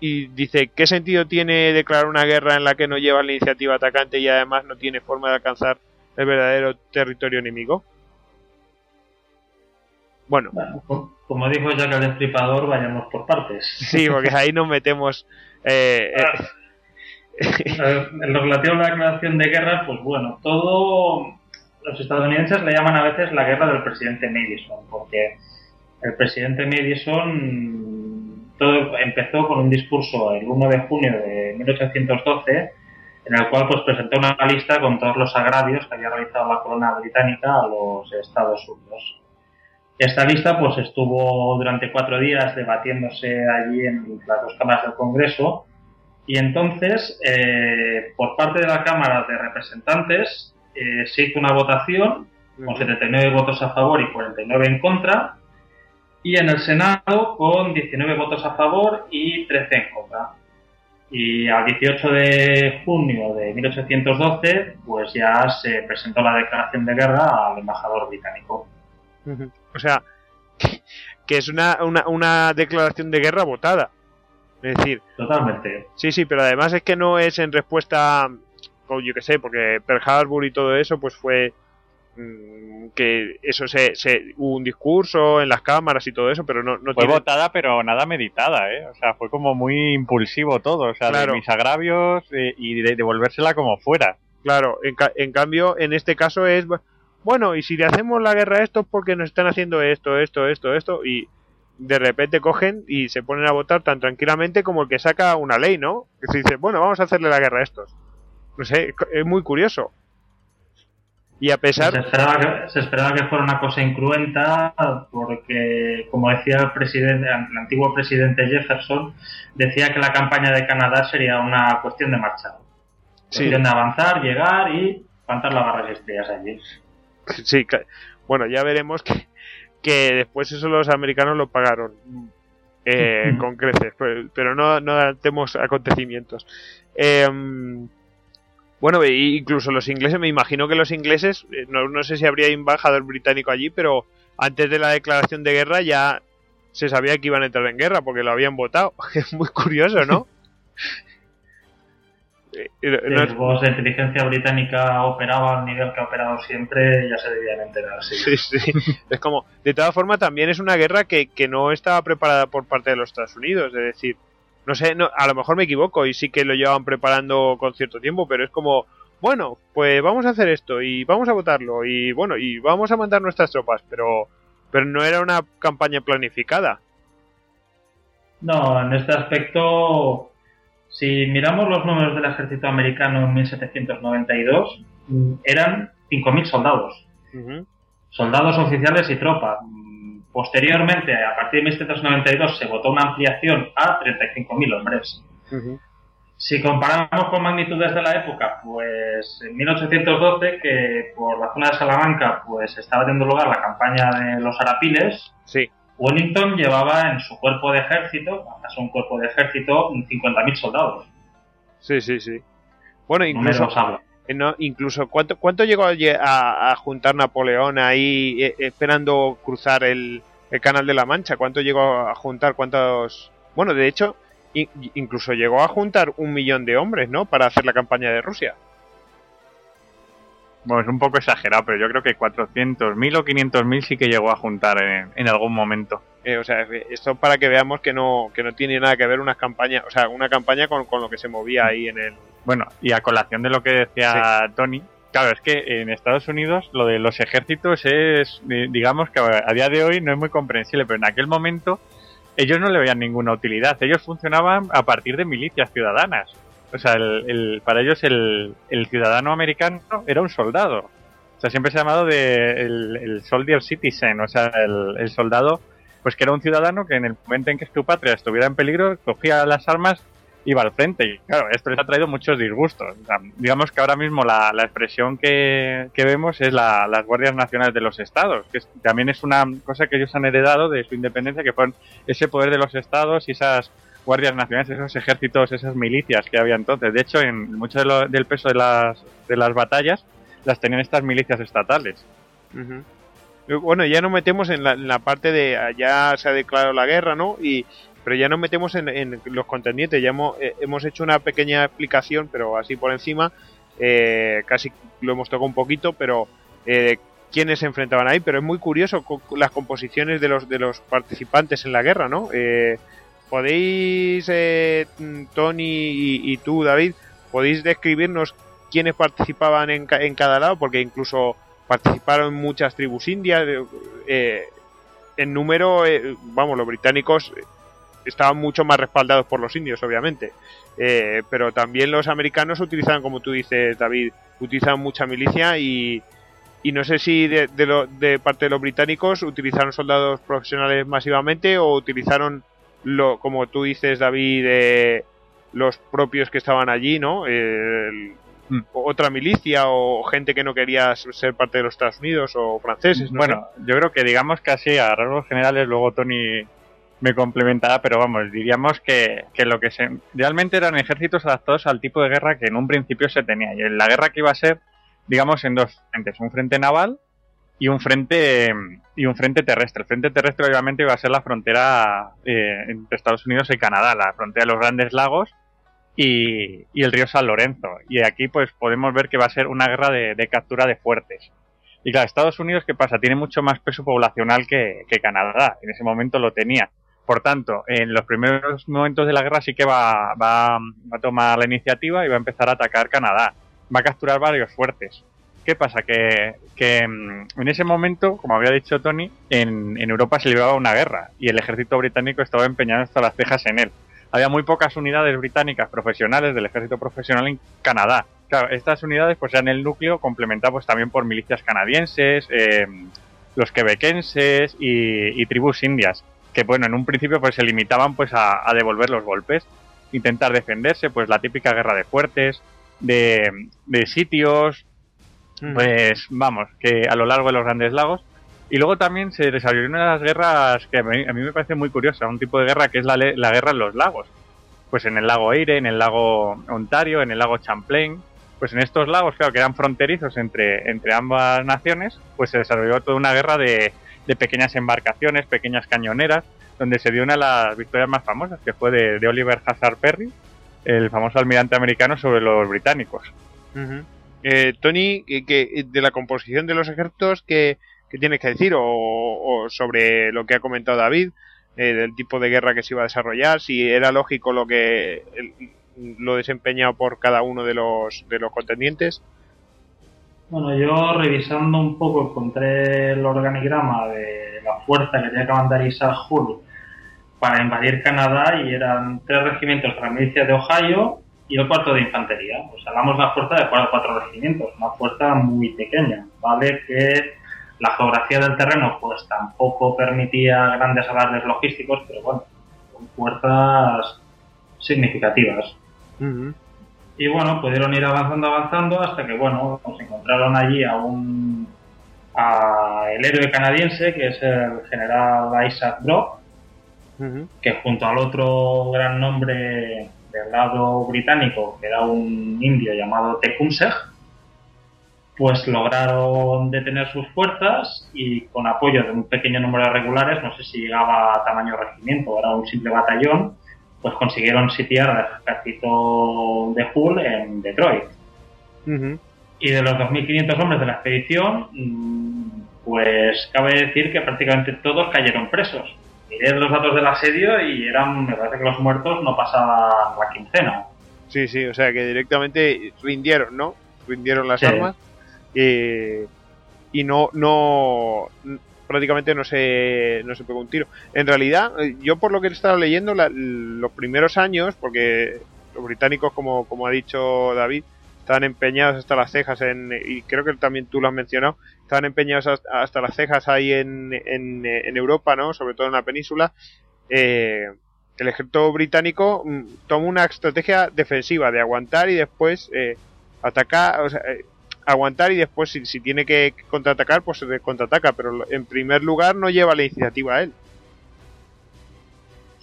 y dice, ¿qué sentido tiene declarar una guerra en la que no lleva la iniciativa atacante y además no tiene forma de alcanzar el verdadero territorio enemigo? Bueno, como dijo Jack el Destripador, vayamos por partes. Sí, porque ahí nos metemos. Eh, eh. En lo relativo a la declaración de guerra, pues bueno, todo. Los estadounidenses le llaman a veces la guerra del presidente Madison, porque el presidente Madison todo empezó con un discurso el 1 de junio de 1812 en el cual pues presentó una lista con todos los agravios que había realizado la corona británica a los Estados Unidos. Esta lista pues estuvo durante cuatro días debatiéndose allí en las dos cámaras del Congreso y entonces eh, por parte de la Cámara de Representantes eh, se hizo una votación con 79 votos a favor y 49 en contra y en el Senado con 19 votos a favor y 13 en contra. Y al 18 de junio de 1812 pues ya se presentó la declaración de guerra al embajador británico. O sea, que es una, una, una declaración de guerra votada. Es decir, totalmente. Sí, sí, pero además es que no es en respuesta, yo que sé, porque Pearl Harbor y todo eso, pues fue mm, que eso se, se, hubo un discurso en las cámaras y todo eso, pero no, no fue votada, pero nada meditada, ¿eh? O sea, fue como muy impulsivo todo, o sea, de mis agravios eh, y de devolvérsela como fuera. Claro, en, en cambio, en este caso es bueno, y si le hacemos la guerra a estos porque nos están haciendo esto, esto, esto, esto, y de repente cogen y se ponen a votar tan tranquilamente como el que saca una ley, ¿no? Que se dice, bueno, vamos a hacerle la guerra a estos. No sé, es muy curioso. Y a pesar... Se esperaba, que, se esperaba que fuera una cosa incruenta porque, como decía el presidente, el antiguo presidente Jefferson, decía que la campaña de Canadá sería una cuestión de marcha. Cuestión de avanzar, llegar y plantar las barras estrellas allí. Sí, bueno, ya veremos que, que después eso los americanos lo pagaron eh, con creces, pero, no, no acontecimientos. Em, bueno, incluso los ingleses, me imagino que los ingleses, eh, no, no sé si habría embajador británico allí, pero antes de la declaración de guerra ya se sabía que iban a entrar en guerra porque lo habían votado. Es muy curioso, ¿no? los juegos de inteligencia británica operaba al nivel que ha operado siempre, ya se debían enterar. Sí, sí. es como, de todas formas, también es una guerra que, que no estaba preparada por parte de los Estados Unidos. Es decir, no sé, no, a lo mejor me equivoco y sí que lo llevaban preparando con cierto tiempo, pero es como, bueno, pues vamos a hacer esto y vamos a votarlo y bueno, y vamos a mandar nuestras tropas, pero, pero no era una campaña planificada. No, en este aspecto si miramos los números del ejército americano en 1792, eran 5.000 soldados. Soldados oficiales y tropas. Posteriormente, a partir de 1792, se votó una ampliación a 35.000 hombres. Si comparamos con magnitudes de la época, pues en 1812, que por la zona de Salamanca pues estaba teniendo lugar la campaña de los Arapiles, sí. Wellington llevaba en su cuerpo de ejército, acaso un cuerpo de ejército, 50.000 soldados. Sí, sí, sí. Bueno, incluso, eh, incluso ¿cuánto, ¿cuánto llegó a, a, juntar Napoleón ahí eh, esperando cruzar el, el, Canal de la Mancha? ¿Cuánto llegó a juntar? ¿Cuántos...? Bueno, de hecho, incluso llegó a juntar un millón de hombres, ¿no? Para hacer la campaña de Rusia. Bueno, es un poco exagerado, pero yo creo que 400.000 o 500.000 sí que llegó a juntar en, algún momento. Eh, o sea, esto para que veamos que no, que no tiene nada que ver unas campañas, o sea, una campaña con, lo que se movía ahí en el... Bueno, y a colación de lo que decía Tony, claro, es que en Estados Unidos lo de los ejércitos es, digamos que a día de hoy no es muy comprensible, pero en aquel momento ellos no le veían ninguna utilidad, ellos funcionaban a partir de milicias ciudadanas. O sea, el, para ellos el, ciudadano americano era un soldado. O sea, siempre se ha llamado de el, soldier citizen, o sea, el, soldado, pues que era un ciudadano que en el momento en que su patria estuviera en peligro, cogía las armas, iba al frente. Y claro, esto les ha traído muchos disgustos. digamos que ahora mismo la, expresión que, vemos es la, las Guardias Nacionales de los Estados, que también es una cosa que ellos han heredado de su independencia, que fue ese poder de los Estados y esas guardias nacionales, esos ejércitos, esas milicias que había entonces. De hecho, en mucho del peso de las, de las batallas las tenían estas milicias estatales. Bueno, ya nos metemos en la, parte de ya se ha declarado la guerra, ¿no? Y pero ya nos metemos en, los contendientes. Ya hemos, eh, hemos, hecho una pequeña explicación, pero así por encima, eh, casi lo hemos tocado un poquito, pero eh, quiénes se enfrentaban ahí. Pero es muy curioso las composiciones de los de los participantes en la guerra, ¿no? Eh, ¿Podéis, eh, Tony y, tú, David, podéis describirnos quiénes participaban en, en cada lado? Porque incluso participaron muchas tribus indias. Eh, en número, eh, vamos, los británicos estaban mucho más respaldados por los indios, obviamente. Eh, pero también los americanos utilizaban, como tú dices, David, utilizaban mucha milicia y, y no sé si de, de, de parte de los británicos utilizaron soldados profesionales masivamente o utilizaron lo, como tú dices, David, los propios que estaban allí, ¿no? Mm. Otra milicia o gente que no quería ser parte de los Estados Unidos o franceses. bueno, yo creo que digamos que así, a rasgos generales, luego Tony me complementará, pero vamos, diríamos que, que, lo que se, realmente eran ejércitos adaptados al tipo de guerra que en un principio se tenía. Y la guerra que iba a ser, digamos, en dos frentes, un frente naval y un frente y un frente terrestre. El frente terrestre obviamente iba a ser la frontera eh, entre Estados Unidos y Canadá, la frontera de los Grandes Lagos y, el río San Lorenzo. Y aquí pues podemos ver que va a ser una guerra de, captura de fuertes. Y claro, Estados Unidos, ¿qué pasa? Tiene mucho más peso poblacional que, Canadá. En ese momento lo tenía. Por tanto, en los primeros momentos de la guerra sí que va, va, va a tomar la iniciativa y va a empezar a atacar Canadá. Va a capturar varios fuertes. ¿Qué pasa? Que, mm, en ese momento, como había dicho Tony, en, Europa se libraba una guerra y el ejército británico estaba empeñado hasta las cejas en él. Había muy pocas unidades británicas profesionales del ejército profesional en Canadá. Claro, estas unidades pues eran el núcleo complementado pues, también por milicias canadienses, eh, los quebequenses y, tribus indias, que bueno, en un principio pues se limitaban pues a, devolver los golpes, intentar defenderse, pues la típica guerra de fuertes, de sitios, pues vamos, que a lo largo de los grandes lagos. Y luego también se desarrolló una de las guerras que a mí, me parece muy curiosa, un tipo de guerra que es la, la guerra en los lagos. Pues en el lago Eire, en el lago Ontario, en el lago Champlain, pues en estos lagos, claro, que eran fronterizos entre, entre ambas naciones, pues se desarrolló toda una guerra de, de pequeñas embarcaciones, pequeñas cañoneras, donde se dio una de las victorias más famosas, que fue de, Oliver Hazard Perry, el famoso almirante americano sobre los británicos. Eh, Tony, que, de la composición de los ejércitos, ¿qué, tienes que decir? O, sobre lo que ha comentado David, eh, del tipo de guerra que se iba a desarrollar, si era lógico lo que lo desempeñado por cada uno de los, de los contendientes. Bueno, yo revisando un poco encontré el organigrama de la fuerza que tenía que mandar Isaac Hull para invadir Canadá y eran tres regimientos de la milicia de Ohio, y el cuarto de infantería. Pues hablamos de una fuerza de cuatro, cuatro regimientos, una fuerza muy pequeña, ¿vale? Que la geografía del terreno pues tampoco permitía grandes alardes logísticos, pero bueno, son fuerzas significativas. Y bueno, pudieron ir avanzando, avanzando, hasta que bueno, nos encontraron allí a un, a el héroe canadiense, que es el general Isaac Brock, que junto al otro gran nombre del lado británico, que era un indio llamado Tecumseh, pues lograron detener sus fuerzas y con apoyo de un pequeño número de regulares, no sé si llegaba a tamaño regimiento o era un simple batallón, pues consiguieron sitiar al ejército de Hull en Detroit. Y de los 2.500 hombres de la expedición, mm, pues cabe decir que prácticamente todos cayeron presos. Miré los datos del asedio y eran, me parece que los muertos no pasaban la quincena. Sí, sí, o sea que directamente rindieron, ¿no? Rindieron las armas eh, y no, no, prácticamente no se, no se pegó un tiro. En realidad, yo por lo que he estado leyendo, los primeros años, porque los británicos, como, como ha dicho David, estaban empeñados hasta las cejas en, y creo que también tú lo has mencionado, estaban empeñados hasta, las cejas ahí en, en, Europa, ¿no? Sobre todo en la península. Eh, el ejército británico mm, toma una estrategia defensiva de aguantar y después eh, atacar, o sea, eh, aguantar y después si, si tiene que contraatacar, pues se contraataca, pero en primer lugar no lleva la iniciativa a él.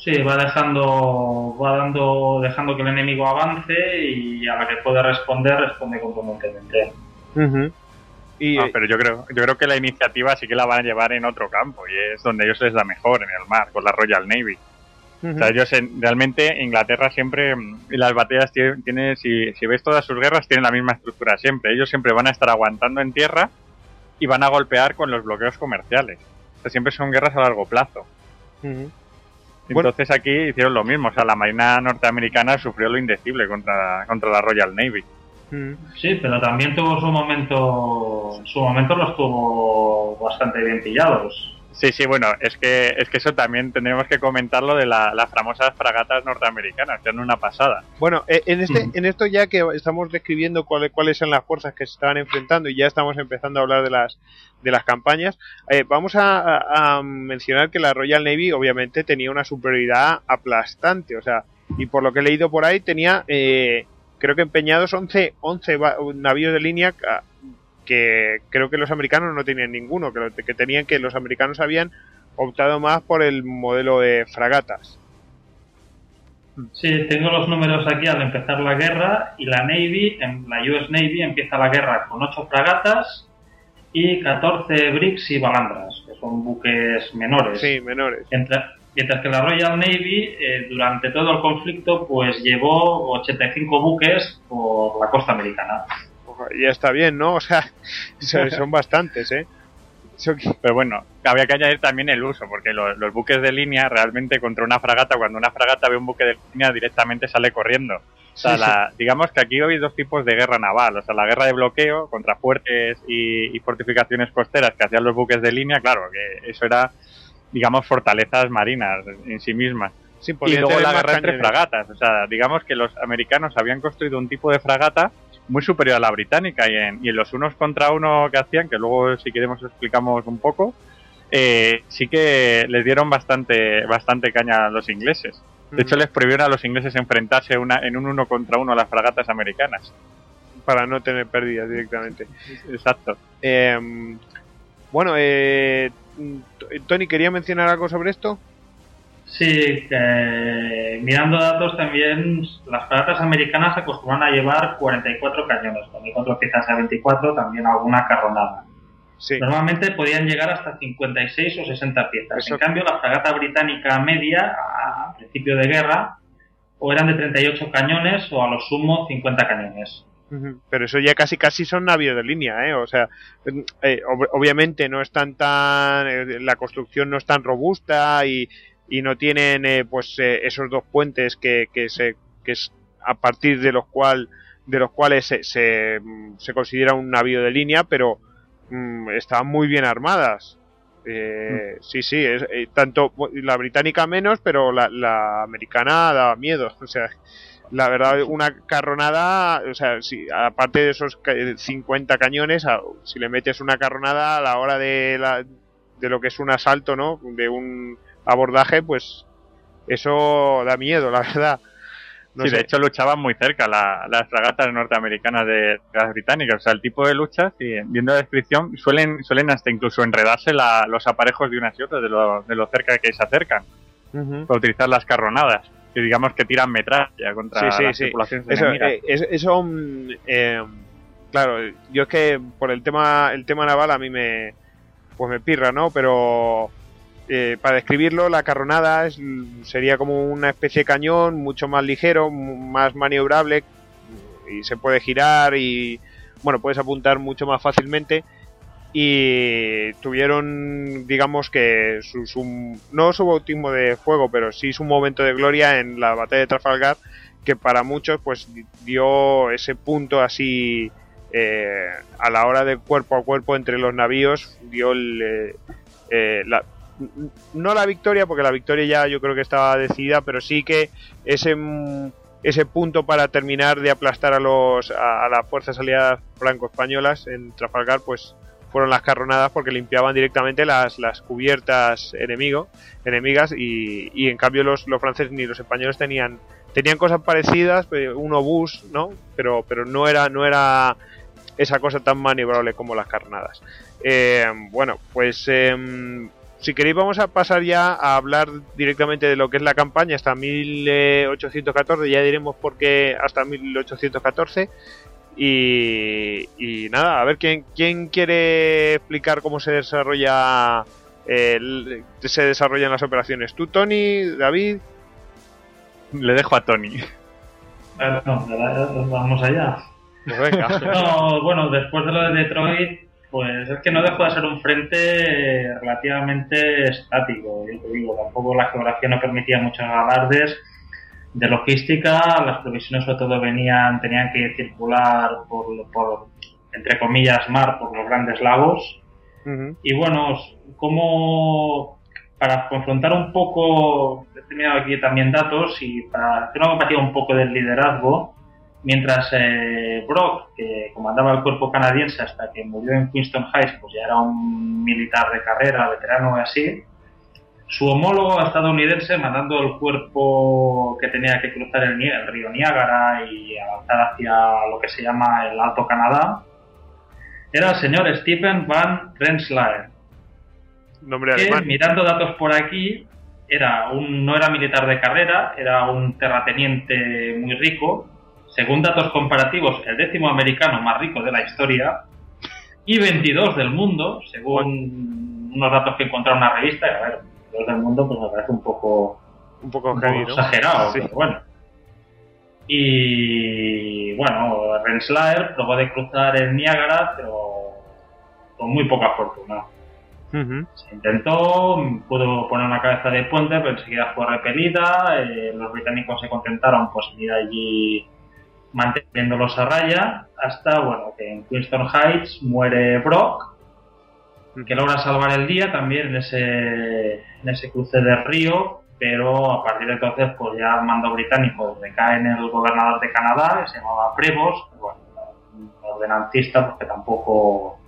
Sí, va dejando, va dando, dejando que el enemigo avance y a la que puede responder, responde contundentemente. y, pero yo creo, yo creo que la iniciativa sí que la van a llevar en otro campo y es donde ellos les da mejor, en el mar, con la Royal Navy. O sea, ellos realmente Inglaterra siempre, mm, las batallas tiene, si, si ves todas sus guerras, tienen la misma estructura siempre. Ellos siempre van a estar aguantando en tierra y van a golpear con los bloqueos comerciales. O sea, siempre son guerras a largo plazo. Entonces aquí hicieron lo mismo. O sea, la Marina norteamericana sufrió lo indecible contra, contra la Royal Navy. Sí, pero también tuvo su momento, su momento los tuvo bastante bien pillados. Sí, sí, bueno, es que, es que eso también tendremos que comentarlo de las famosas fragatas norteamericanas, que eran una pasada. Bueno, eh, en, este, en esto ya que estamos describiendo cuáles, cuáles son las fuerzas que se estaban enfrentando y ya estamos empezando a hablar de las, de las campañas, eh, vamos a, mencionar que la Royal Navy obviamente tenía una superioridad aplastante, o sea, y por lo que he leído por ahí tenía, eh, creo que empeñados 11, 11 navíos de línea que creo que los americanos no tenían ninguno, que, que tenían que los americanos habían optado más por el modelo de fragatas. Sí, tengo los números aquí al empezar la guerra y la Navy, en la US Navy empieza la guerra con 8 fragatas y 14 bricks y balandras, que son buques menores. Sí, menores. mientras que la Royal Navy eh, durante todo el conflicto pues llevó 85 buques por la costa americana ya está bien, ¿no? O sea, son bastantes, ¿eh? Pero bueno, había que añadir también el uso, porque los, buques de línea realmente contra una fragata, cuando una fragata ve un buque de línea directamente sale corriendo. O sea, digamos que aquí hay dos tipos de guerra naval, o sea, la guerra de bloqueo contra fuertes y, fortificaciones costeras que hacían los buques de línea, claro, que eso era, digamos, fortalezas marinas en sí mismas. y luego la guerra entre fragatas, o sea, digamos que los americanos habían construido un tipo de fragata muy superior a la británica y en, y en los unos contra uno que hacían, que luego si queremos explicamos un poco, eh, sí que les dieron bastante, bastante caña a los ingleses. De hecho, les prohibieron a los ingleses enfrentarse una, en un uno contra uno a las fragatas americanas. Para no tener pérdidas directamente. Exacto. Em, bueno, eh, Tony, ¿quería mencionar algo sobre esto? Sí, mirando datos también, las fragatas americanas acostumbran a llevar 44 cañones, también cuatro piezas a 24, también alguna carronada. Normalmente podían llegar hasta 56 o 60 piezas. En cambio, la fragata británica media, a principio de guerra, o eran de 38 cañones o a lo sumo 50 cañones. Pero eso ya casi casi son navíos de línea, ¿eh? O sea, eh, obviamente no están tan... Eh, la construcción no es tan robusta y, y no tienen eh, pues eh, esos dos puentes que, que, se, que es a partir de los cual de los cuales se, se, se considera un navío de línea pero mm, estaban muy bien armadas. Eh, mm. sí sí es, eh, tanto la británica menos pero la, la americana daba miedo. O sea la verdad una carronada o sea si aparte de esos 50 cañones si le metes una carronada a la hora de la, de lo que es un asalto no de un abordaje, pues eso da miedo, la verdad. sí, de hecho luchaban muy cerca las fragatas norteamericanas de las británicas. O sea, el tipo de luchas, y viendo la descripción, suelen, suelen hasta incluso enredarse los aparejos de unas y otras, de lo, de lo cerca que se acercan, para utilizar las carronadas. Que digamos que tiran metralla contra las tripulaciones eso, eh, eso mm, eh, claro, yo es que por el tema, el tema naval a mí me, pues me pirra, ¿no? Pero eh, para describirlo, la carronada sería como una especie de cañón mucho más ligero, más maniobrable y se puede girar y bueno, puedes apuntar mucho más fácilmente. Y tuvieron, digamos que su, no su bautismo de fuego, pero sí su momento de gloria en la batalla de Trafalgar, que para muchos pues dio ese punto así eh, a la hora de cuerpo a cuerpo entre los navíos, dio el, eh, la, no la victoria, porque la victoria ya yo creo que estaba decidida, pero sí que ese, ese punto para terminar de aplastar a, los, a, las fuerzas aliadas franco-españolas en Trafalgar, pues fueron las carronadas porque limpiaban directamente las, las cubiertas enemigo, enemigas y, y en cambio los, los franceses ni los españoles tenían tenían cosas parecidas, un obús, ¿no? Pero, pero no era, no era esa cosa tan maniobrable como las carronadas. Eh, bueno, pues em, si queréis vamos a pasar ya a hablar directamente de lo que es la campaña hasta 1814, ya diremos por qué hasta 1814. Y, y nada, a ver quién, quién quiere explicar cómo se desarrolla se desarrollan las operaciones. ¿Tú, Tony? ¿David? Le dejo a Tony. Eh, vamos allá. Pues bueno, después de lo de Detroit, pues es que no dejó de ser un frente relativamente estático, yo te digo, tampoco la geografía no permitía muchos alardes de logística, las provisiones sobre todo venían, tenían que circular por, por entre comillas, mar por los grandes lagos. Y bueno, como para confrontar un poco, he terminado aquí también datos y para hacer una comparativa un poco del liderazgo, Mientras eh, Brock, que comandaba el cuerpo canadiense hasta que murió en Queenston Heights, pues ya era un militar de carrera, veterano y así, su homólogo estadounidense, mandando el cuerpo que tenía que cruzar el, río Niágara y avanzar hacia lo que se llama el Alto Canadá, era el señor Stephen Van Rensselaer. Nombre que, mirando datos por aquí, era un, no era militar de carrera, era un terrateniente muy rico, según datos comparativos, el décimo americano más rico de la historia y 22 del mundo, según unos datos que encontré en una revista, y a ver, 22 del mundo pues me parece un poco, un poco, exagerado, pero bueno. Y bueno, Renslayer probó de cruzar el Niágara, pero con muy poca fortuna. Se intentó, pudo poner una cabeza de puente, pero enseguida fue repelida. Eh, los británicos se contentaron pues ir allí manteniéndolos a raya hasta bueno que en Queenston Heights muere Brock que logra salvar el día también en ese en ese cruce de río pero a partir de entonces pues ya el mando británico recae en el gobernador de Canadá que se llamaba Prevost bueno, un ordenancista porque tampoco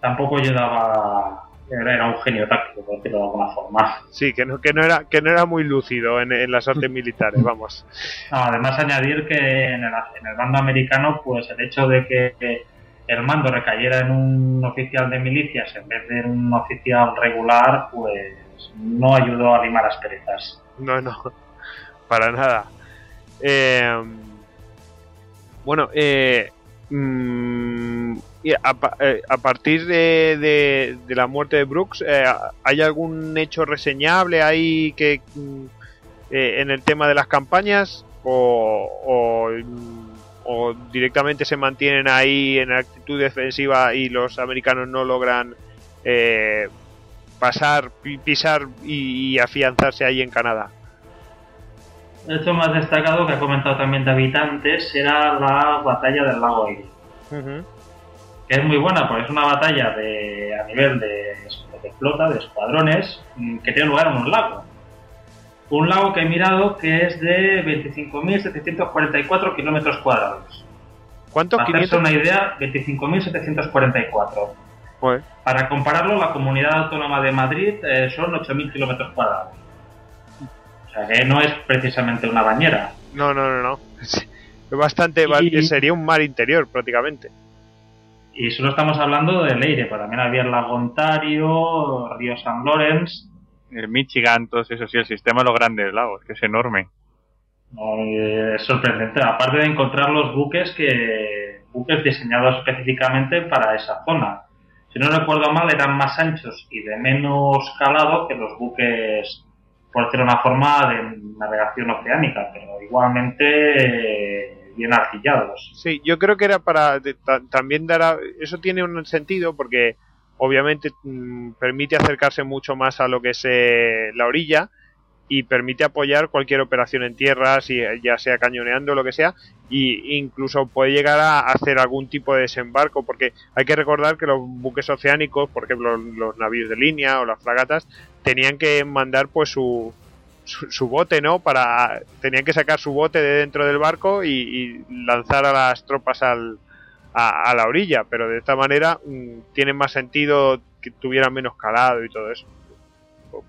tampoco ayudaba era, un genio por decirlo de alguna forma. Sí, que no, que no, era, que no era muy lúcido en, las artes militares, vamos. además añadir que en el, en el bando americano, pues el hecho de que el mando recayera en un oficial de milicias en vez de en un oficial regular, pues no ayudó a limar asperezas. No, no, para nada. Eh, bueno, eh, mm, eh, a, partir de, la muerte de Brooks, eh, ¿hay algún hecho reseñable ahí que mm, eh, en el tema de las campañas o, directamente se mantienen ahí en actitud defensiva y los americanos no logran pasar, pisar y, afianzarse ahí en Canadá? El hecho más destacado que ha comentado también David antes era la batalla del lago Erie que es muy buena porque es una batalla de, a nivel de, flota, de escuadrones, mm, que tiene lugar en un lago. Un lago que he mirado que es de 25.744 kilómetros cuadrados. ¿Cuánto? Para hacerse una idea, 25.744. Para compararlo, la comunidad autónoma de Madrid eh, son 8.000 kilómetros cuadrados. O sea que no es precisamente una bañera. No, no, no, no. Es bastante, sería un mar interior prácticamente. Y solo estamos hablando del Leire, pero también había el lago Ontario, Río San Lorenz. El Michigan, todos eso sí, el sistema de los grandes lagos, que es enorme. es sorprendente, aparte de encontrar los buques que buques diseñados específicamente para esa zona. Si no recuerdo mal, eran más anchos y de menos calado que los buques, por decirlo de una forma, de navegación oceánica, pero igualmente bien arcillados. Sí, yo creo que era para también dar eso tiene un sentido porque obviamente mm, permite acercarse mucho más a lo que es eh, la orilla y permite apoyar cualquier operación en tierra, si, ya sea cañoneando o lo que sea, y incluso puede llegar a hacer algún tipo de desembarco, porque hay que recordar que los buques oceánicos, por ejemplo los navíos de línea o las fragatas, tenían que mandar pues su, su, bote, ¿no? Para tenían que sacar su bote de dentro del barco y, lanzar a las tropas al, a, la orilla, pero de esta manera mm, tiene más sentido que tuvieran menos calado y todo eso.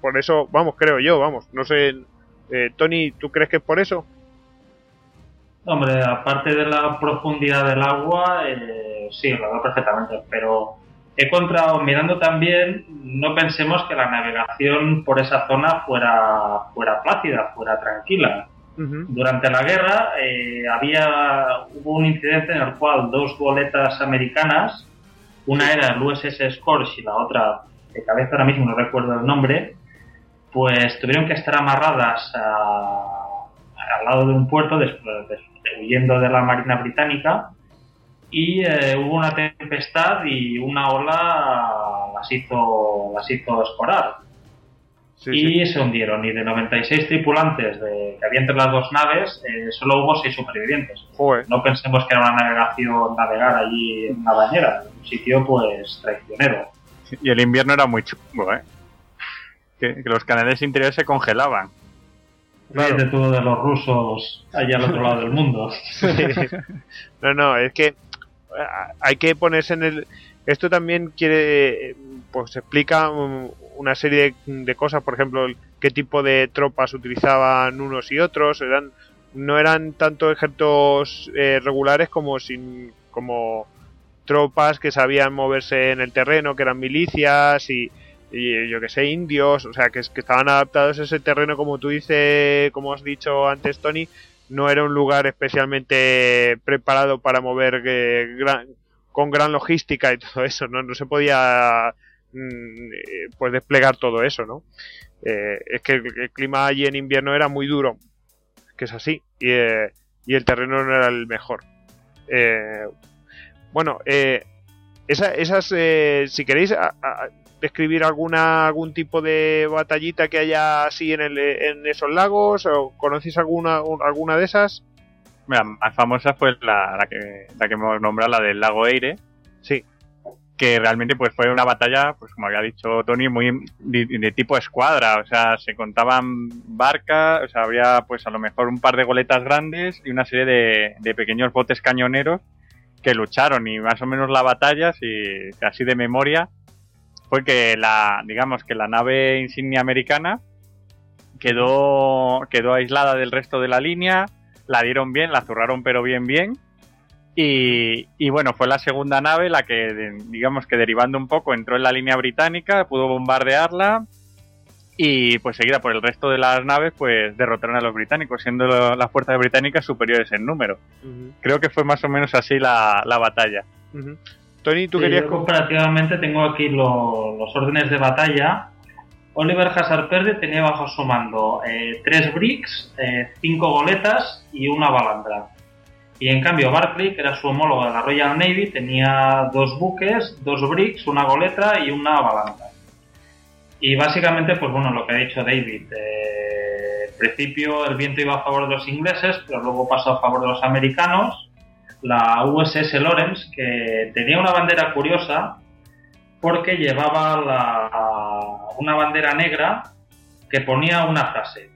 Por eso, vamos, creo yo, vamos, no sé, eh, Tony, ¿tú crees que es por eso? Hombre, aparte de la profundidad del agua, eh, sí, lo veo perfectamente, pero he encontrado, mirando también, no pensemos que la navegación por esa zona fuera, fuera plácida, fuera tranquila. Durante la guerra eh, había, hubo un incidente en el cual dos goletas americanas, una era el USS Scorch y la otra, de cabeza ahora mismo no recuerdo el nombre, pues tuvieron que estar amarradas al lado de un puerto huyendo de la Marina Británica y eh, hubo una tempestad y una ola las hizo, las hizo escorar. y se hundieron. Y de 96 tripulantes de, que había entre las dos naves, eh, solo hubo 6 supervivientes. No pensemos que era una navegación navegar allí en una bañera, un sitio pues traicionero. Y el invierno era muy chungo, ¿eh? Que, los canales interiores se congelaban. Claro. de todo de los rusos allá al otro lado del mundo. No, no, es que hay que ponerse en el... Esto también quiere, pues explica una serie de, cosas, por ejemplo, qué tipo de tropas utilizaban unos y otros, eran no eran tanto ejércitos eh, regulares como sin como tropas que sabían moverse en el terreno, que eran milicias y, yo que sé, indios, o sea, que, que, estaban adaptados a ese terreno, como tú dices, como has dicho antes, Tony, no era un lugar especialmente preparado para mover eh, con gran logística y todo eso, ¿no? No se podía mm, eh, pues desplegar todo eso, ¿no? Eh, es que el, clima allí en invierno era muy duro, que es así, y, y el terreno no era el mejor. bueno, esas, si queréis, describir alguna algún tipo de batallita que haya así en, el, en esos lagos? ¿O conocéis alguna, alguna de esas? Mira, más famosa fue la, la, que, la que hemos nombrado, la del lago Eire. Sí. Que realmente pues fue una batalla, pues como había dicho Tony, muy de, tipo escuadra. O sea, se contaban barcas, o sea, había pues a lo mejor un par de goletas grandes y una serie de, de pequeños botes cañoneros que lucharon y más o menos la batalla, si casi de memoria, fue que la, digamos que la nave insignia americana quedó, quedó aislada del resto de la línea, la dieron bien, la zurraron pero bien bien. Y, y, bueno, fue la segunda nave la que, digamos que derivando un poco, entró en la línea británica, pudo bombardearla y pues seguida por el resto de las naves, pues derrotaron a los británicos, siendo las fuerzas británicas superiores en número. Creo que fue más o menos así la, la batalla. Tony, tú querías... Yo comparativamente tengo aquí los órdenes de batalla. Oliver Hazard Perde tenía bajo su mando eh, tres bricks, eh, cinco goletas y una balandra. Y en cambio Barclay, que era su homólogo de la Royal Navy, tenía dos buques, dos bricks, una goleta y una balandra. Y básicamente, pues bueno, lo que ha dicho David, eh, en principio el viento iba a favor de los ingleses, pero luego pasó a favor de los americanos la USS Lawrence, que tenía una bandera curiosa porque llevaba una bandera negra que ponía una frase,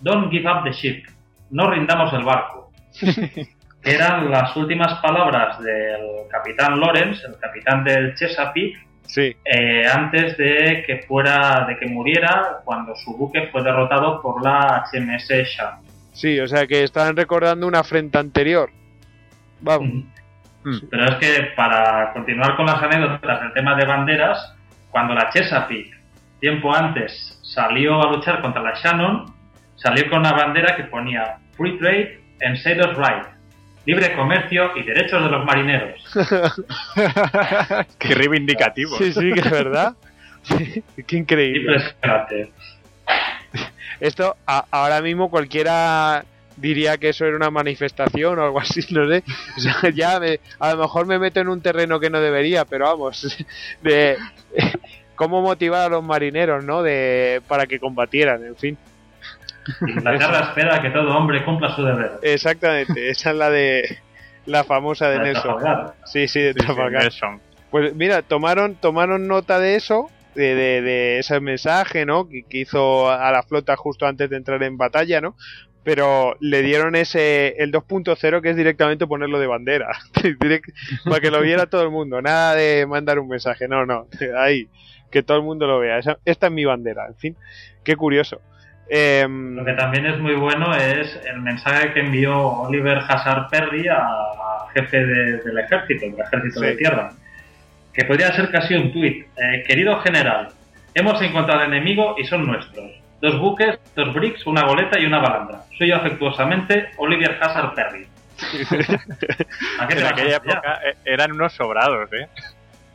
Don't give up the ship, no rindamos el barco. eran las últimas palabras del capitán Lawrence, el capitán del Chesapeake, eh, antes de que fuera, de que muriera, cuando su buque fue derrotado por la HMS Sham. Sí, o sea que estaban recordando una afrenta anterior. Vamos. Mm. Pero es que para continuar con las anécdotas del tema de banderas, cuando la Chesapeake, tiempo antes, salió a luchar contra la Shannon, salió con una bandera que ponía Free Trade and Sailors Right, libre comercio y derechos de los marineros. Qué reivindicativo. Sí, sí, que es verdad. Qué increíble. Esto ahora mismo cualquiera diría que eso era una manifestación o algo así, no sé. O sea, ya a lo mejor me meto en un terreno que no debería, pero vamos, de cómo motivar a los marineros, ¿no? De para que combatieran, en fin. La guerra espera que todo hombre cumpla su deber. Exactamente, esa es la de la famosa de Nelson. Sí, sí, de Trafalgar. Pues mira, tomaron tomaron nota de eso de, de, ese mensaje, ¿no? Que, que, hizo a la flota justo antes de entrar en batalla, ¿no? Pero le dieron ese el 2.0 que es directamente ponerlo de bandera. Para que lo viera todo el mundo nada de mandar un mensaje no no ahí que todo el mundo lo vea. Esta es mi bandera en fin qué curioso. Em, lo que también es muy bueno es el mensaje que envió Oliver Hazard Perry a, jefe del ejército del ejército de tierra que podría ser casi un tuit. Eh, querido general hemos encontrado enemigo y son nuestros dos buques, dos bricks, una goleta y una balandra. Soy yo afectuosamente Olivier Hazard Perry. en aquella época eh, eran unos sobrados, ¿eh?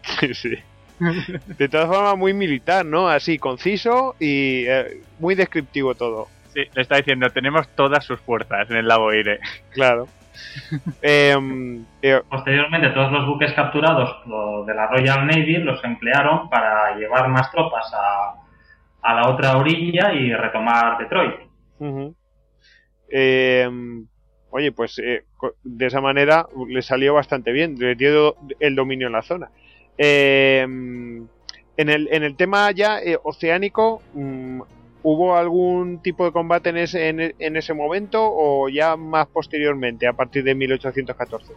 sí. De todas formas, muy militar, ¿no? Así, conciso y eh, muy descriptivo todo. Sí, le está diciendo, tenemos todas sus fuerzas en el lago Ire. Claro. Em, eh, Posteriormente, todos los buques capturados de la Royal Navy los emplearon para llevar más tropas a, a la otra orilla y retomar Detroit. Eh, oye, pues eh, de esa manera le salió bastante bien, le dio el dominio en la zona. Eh, en, el, en el tema ya oceánico, mm, ¿hubo algún tipo de combate en ese, en ese momento o ya más posteriormente, a partir de 1814?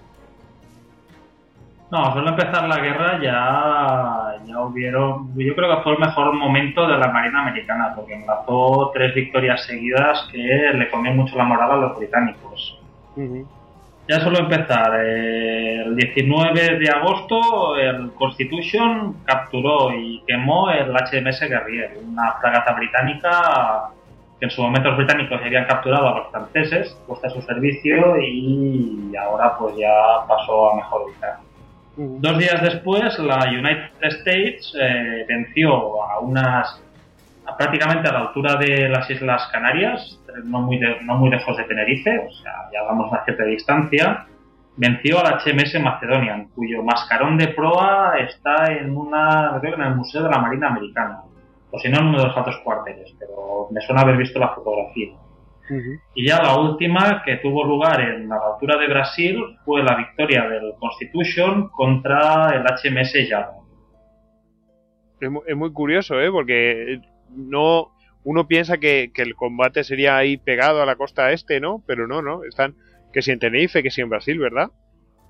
No, solo empezar la guerra ya, ya hubieron. Yo creo que fue el mejor momento de la Marina Americana, porque enlazó tres victorias seguidas que le comió mucho la moral a los británicos. Ya solo empezar, el 19 de agosto el Constitution capturó y quemó el HMS Guerrier, una fragata británica que en su momento los británicos habían capturado a los franceses, puesta a su servicio y ahora pues ya pasó a mejor vida. Dos días después, la United States eh, venció a unas prácticamente a la altura de las Islas Canarias, no muy, no muy lejos de Tenerife, o sea, ya vamos a cierta distancia, venció al HMS Macedonian, cuyo mascarón de proa está en una en el Museo de la Marina Americana, o si no en uno de los altos cuarteles, pero me suena haber visto la fotografía. Y ya la última, que tuvo lugar en la altura de Brasil, fue la victoria del Constitution contra el HMS Java. Es muy, curioso, ¿eh? Porque no uno piensa que, el combate sería ahí pegado a la costa este, ¿no? Pero no, ¿no? Están que si en Tenerife, que si en Brasil, ¿verdad?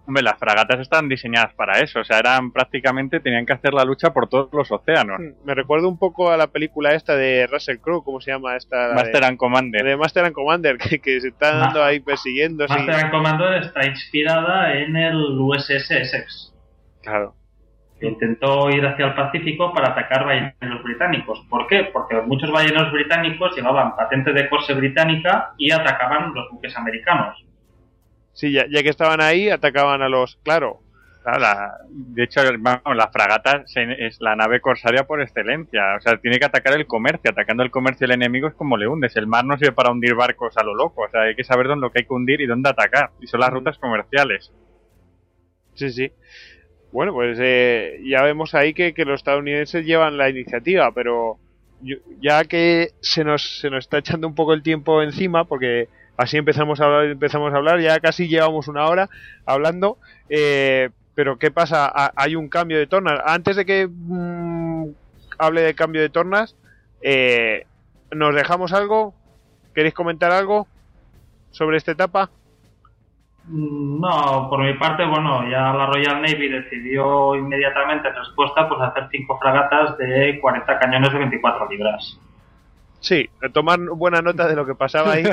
Hombre, las fragatas están diseñadas para eso, o sea, eran prácticamente, tenían que hacer la lucha por todos los océanos. Hmm, me recuerdo un poco a la película esta de Russell Crowe, ¿cómo se llama esta? Master and Commander. De Master and Commander, que, se está dando ahí persiguiendo. Master and Commander está inspirada en el USS Essex. Claro. Que intentó ir hacia el Pacífico para atacar balleneros británicos. ¿Por qué? Porque muchos balleneros británicos llevaban patente de corse británica y atacaban los buques americanos. Sí, ya, que estaban ahí, atacaban a los. Claro. de hecho, la fragata es la nave corsaria por excelencia. O sea, tiene que atacar el comercio. Atacando el comercio del enemigo es como le hundes. El mar no sirve para hundir barcos a lo loco. O sea, hay que saber dónde hay que hundir y dónde atacar. Y son las rutas comerciales. Sí, sí. Bueno, pues eh, ya vemos ahí que, que, los estadounidenses llevan la iniciativa, pero ya que se nos, se nos está echando un poco el tiempo encima, porque Así empezamos a hablar, empezamos a hablar, ya casi llevamos una hora hablando. Eh, pero ¿qué pasa? hay un cambio de tornas. Antes de que mm, hable de cambio de tornas, eh, ¿nos dejamos algo? ¿Queréis comentar algo sobre esta etapa? Mm, no, por mi parte, bueno, ya la Royal Navy decidió inmediatamente en respuesta pues hacer cinco fragatas de 40 cañones de 24 libras. Sí, tomar buena nota de lo que pasaba ahí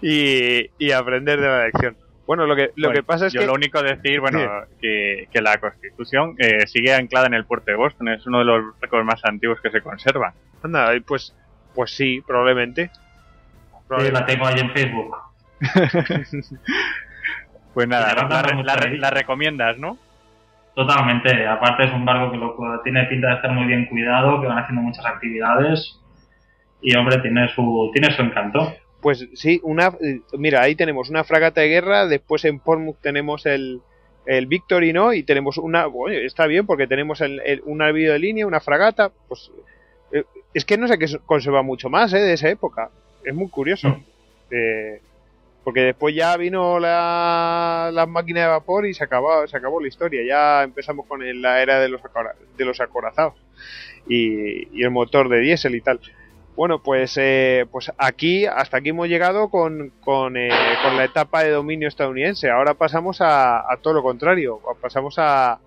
y, aprender de la lección. Bueno, lo que, lo que pasa es yo que... lo único decir, bueno, que, la Constitución eh, sigue anclada en el puerto de Boston, es uno de los récords más antiguos que se conservan. Anda, pues, pues sí, probablemente. Sí, la tengo ahí en Facebook. pues nada, la, recomiendas, ¿no? Totalmente, aparte es un barco que lo, tiene pinta de estar muy bien cuidado, que van haciendo muchas actividades y hombre, tiene su, tiene su encanto. Pues sí, una, mira, ahí tenemos una fragata de guerra, después en Portsmouth tenemos el, el Victory, ¿no? Y tenemos una, bueno, está bien porque tenemos el, un navío de línea, una fragata, pues eh, es que no sé qué conserva mucho más, ¿eh? De esa época, es muy curioso. Mm. Eh, porque después ya vino la, la máquina de vapor y se acabó, se acabó la historia. Ya empezamos con la era de los, de los acorazados y, el motor de diésel y tal. Bueno, pues, eh, pues aquí, hasta aquí hemos llegado con, con, eh, con, la etapa de dominio estadounidense. Ahora pasamos a, todo lo contrario. Pasamos a,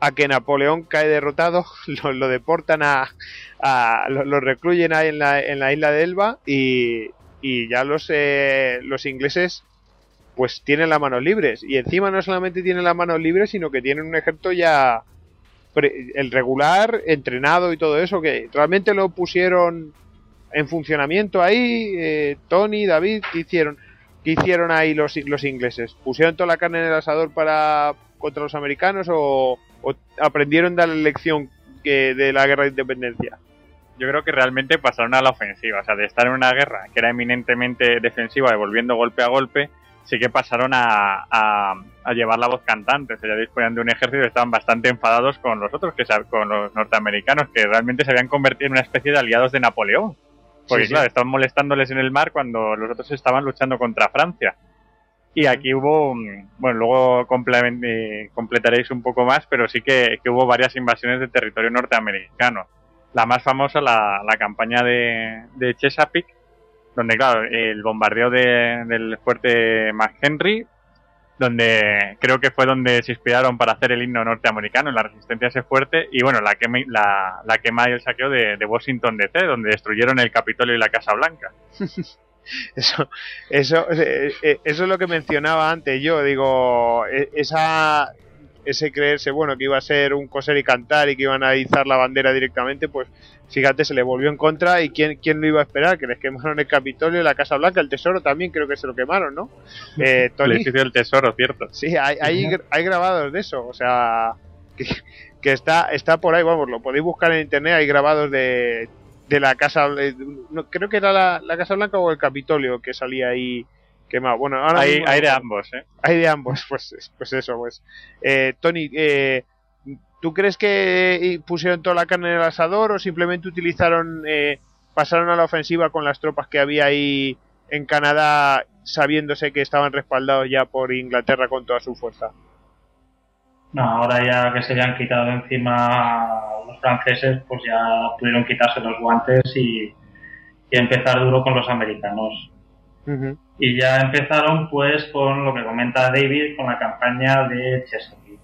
a que Napoleón cae derrotado, lo, deportan a, a lo, recluyen ahí en la, en la isla de Elba y, y ya los, eh, los ingleses pues tienen las manos libres. Y encima no solamente tienen las manos libres sino que tienen un ejército ya el regular entrenado y todo eso que realmente lo pusieron en funcionamiento ahí eh, Tony David qué hicieron hicieron ahí los, los ingleses pusieron toda la carne en el asador para contra los americanos o, aprendieron de la lección que de la guerra de independencia yo creo que realmente pasaron a la ofensiva. O sea, de estar en una guerra que era eminentemente defensiva, devolviendo golpe a golpe, sí que pasaron a, a, llevar la voz cantante. O sea, ya disponían de un ejército y estaban bastante enfadados con los otros, que con los norteamericanos, que realmente se habían convertido en una especie de aliados de Napoleón. Porque, claro, estaban molestándoles en el mar cuando los otros estaban luchando contra Francia. Y aquí hubo, bueno, luego completaréis un poco más, pero sí que, que hubo varias invasiones de territorio norteamericano la más famosa, la, la campaña de, de, Chesapeake, donde, claro, el bombardeo de, del fuerte McHenry, donde creo que fue donde se inspiraron para hacer el himno norteamericano, la resistencia a ese fuerte, y bueno, la, quema, la, la quema y el saqueo de, de Washington DC, donde destruyeron el Capitolio y la Casa Blanca. Eso, eso, eh, eh, eso es lo que mencionaba antes yo, digo, e, esa, ese creerse, bueno, que iba a ser un coser y cantar y que iban a izar la bandera directamente, pues fíjate, se le volvió en contra y quién, quién lo iba a esperar, que les quemaron el Capitolio, la Casa Blanca, el Tesoro también creo que se lo quemaron, ¿no? Eh, Tony, el edificio del Tesoro, cierto. Sí, hay, hay, grabados de eso, o sea, que, está, está por ahí, vamos, lo podéis buscar en internet, hay grabados de, de la Casa, creo que era la, la Casa Blanca o el Capitolio que salía ahí bueno, ahora hay, de ambos, ¿eh? Hay de ambos, pues, pues eso, pues. Eh, Tony, eh, ¿tú crees que pusieron toda la carne en el asador o simplemente utilizaron, eh, pasaron a la ofensiva con las tropas que había ahí en Canadá sabiéndose que estaban respaldados ya por Inglaterra con toda su fuerza? No, ahora ya que se habían quitado encima los franceses, pues ya pudieron quitarse los guantes y, y empezar duro con los americanos. Y ya empezaron pues con lo que comenta David, con la campaña de Chesapeake.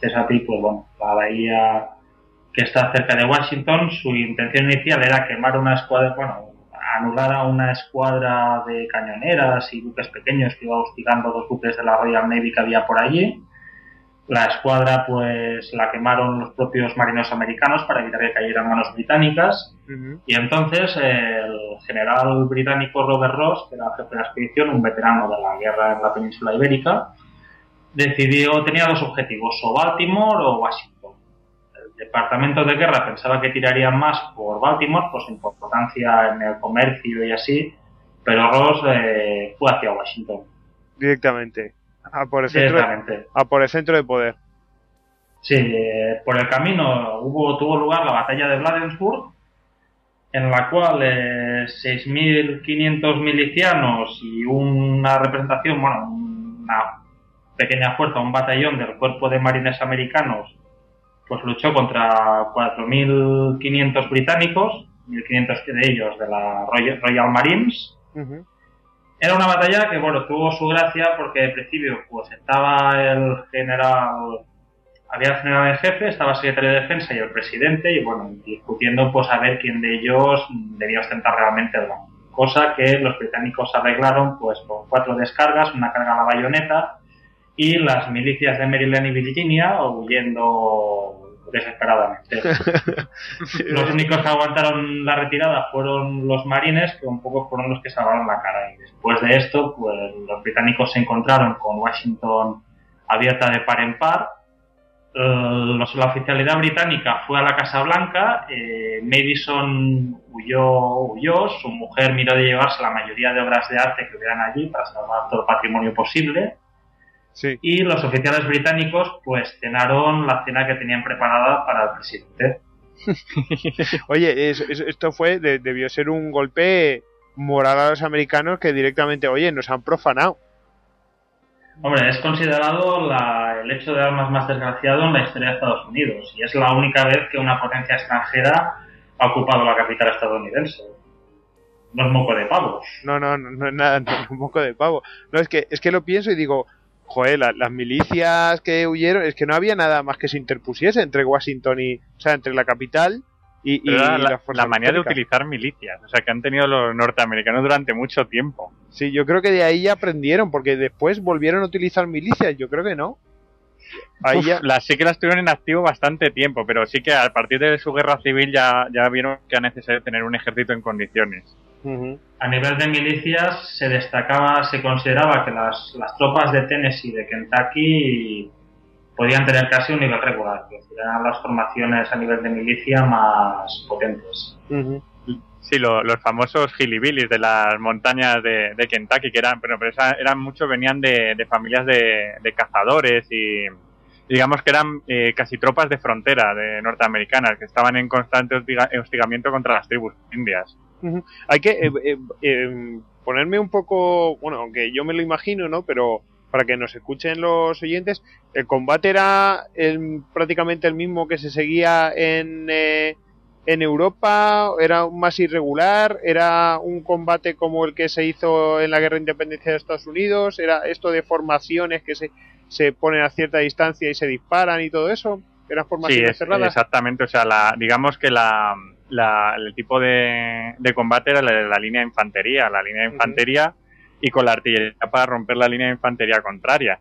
Chesapeake, pues bueno, la bahía que está cerca de Washington, su intención inicial era quemar una escuadra, bueno, anular a una escuadra de cañoneras y buques pequeños que iba hostigando los buques de la Royal Navy que había por allí la escuadra pues la quemaron los propios marinos americanos para evitar que cayeran manos británicas y entonces el general británico Robert Ross, que era jefe de la expedición, un veterano de la guerra en la península ibérica, decidió, tenía dos objetivos, o Baltimore o Washington. El departamento de guerra pensaba que tiraría más por Baltimore por su importancia en el comercio y así, pero Ross eh, fue hacia Washington. Directamente. A por el centro, de, a por el centro de poder. Sí, eh, por el camino hubo, tuvo lugar la batalla de Bladensburg, en la cual eh, 6.500 milicianos y una representación, bueno, una pequeña fuerza, un batallón del cuerpo de marines americanos, pues luchó contra 4.500 británicos, 1.500 de ellos de la Royal, Marines, era una batalla que, bueno, tuvo su gracia porque al principio pues estaba el general había el general en jefe, estaba el secretario de defensa y el presidente, y bueno, discutiendo pues a ver quién de ellos debía ostentar realmente el rango. Cosa que los británicos arreglaron pues con cuatro descargas, una carga a la bayoneta, y las milicias de Maryland y Virginia huyendo desesperadamente. los únicos que aguantaron la retirada fueron los marines, que un poco fueron los que salvaron la cara. Y después de esto, pues los británicos se encontraron con Washington abierta de par en par. Eh, la oficialidad británica fue a la Casa Blanca, eh, Madison huyó, huyó, su mujer miró de llevarse la mayoría de obras de arte que hubieran allí para salvar todo el patrimonio posible. Y los oficiales británicos pues cenaron la cena que tenían preparada para el presidente. oye, esto fue, debió ser un golpe moral a los americanos que directamente, oye, nos han profanado. Hombre, es considerado el hecho de armas más desgraciado en la historia de Estados Unidos y es la única vez que una potencia extranjera ha ocupado la capital estadounidense. No es moco de pavo. No, no, no, no es nada, no es moco de pavo. No, es que, es que lo pienso y digo, joder, las milicias que huyeron, es que no había nada más que se interpusiese entre Washington y, o sea, entre la capital y, la, la, manera de utilizar milicias, o sea, que han tenido los norteamericanos durante mucho tiempo. Sí, yo creo que de ahí ya aprendieron, porque después volvieron a utilizar milicias, yo creo que no. Ahí ya... las, sí que las tuvieron en activo bastante tiempo, pero sí que a partir de su guerra civil ya, ya vieron que era necesario tener un ejército en condiciones. A nivel de milicias se destacaba, se consideraba que las, las tropas de Tennessee y de Kentucky podían tener casi un nivel regular, que eran las formaciones a nivel de milicia más potentes. Sí, los famosos hillbillies de las montañas de, Kentucky, que eran, pero, pero eran muchos, venían de, familias de, cazadores y digamos que eran eh, casi tropas de frontera de norteamericanas que estaban en constante hostigamiento contra las tribus indias. Hay que eh, eh, em, ponerme un poco, bueno, aunque yo me lo imagino, ¿no? Pero para que nos escuchen los oyentes, el combate era prácticamente el mismo que se seguía en, eh, en Europa, era más irregular, era un combate como el que se hizo en la guerra de independencia de Estados Unidos, era esto de formaciones que se, se ponen a cierta distancia y se disparan y todo eso, eran formaciones sí, Exactamente, o sea, la, digamos que la el tipo de, combate era la, línea de infantería, la línea de infantería y con la artillería para romper la línea de infantería contraria.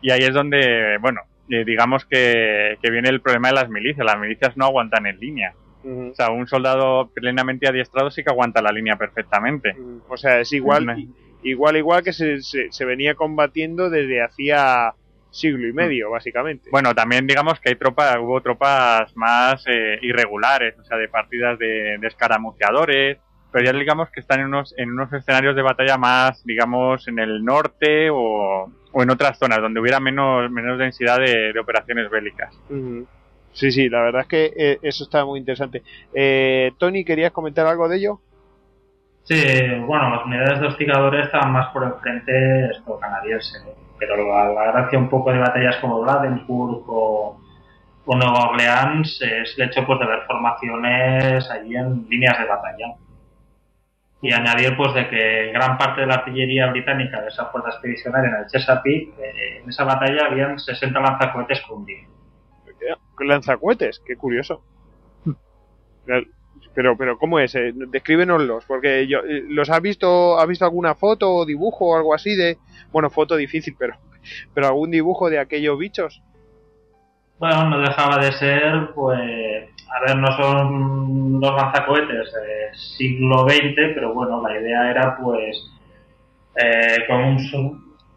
Y ahí es donde, bueno, eh, digamos que, viene el problema de las milicias. Las milicias no aguantan en línea. O sea, un soldado plenamente adiestrado sí que aguanta la línea perfectamente. O sea, es igual, igual, igual que se, se venía combatiendo desde hacía siglo y medio, básicamente. Bueno, también digamos que hay tropas, hubo tropas más eh, irregulares, o sea, de partidas de, escaramuceadores, pero ya digamos que están en unos, en unos escenarios de batalla más, digamos, en el norte o, en otras zonas donde hubiera menos, menos densidad de, operaciones bélicas. Sí, sí, la verdad es que eh, eso está muy interesante. Eh, Tony, ¿querías comentar algo de ello? Sí, bueno, las unidades de hostigadores estaban más por el frente esto canadiense pero la, gracia un poco de batallas como Bladenburg o, Nueva Orleans es el hecho pues de ver formaciones allí en líneas de batalla y añadir pues de que gran parte de la artillería británica de esa fuerza expedicionaria en el Chesapeake eh, en esa batalla habían 60 lanzacohetes con lanzacohetes qué curioso. Pero pero cómo es eh, descríbenoslos porque yo eh, los has visto has visto alguna foto o dibujo o algo así de bueno foto difícil pero pero algún dibujo de aquellos bichos bueno no dejaba de ser pues a ver no son los lanzacohetes del siglo XX pero bueno la idea era pues eh, con un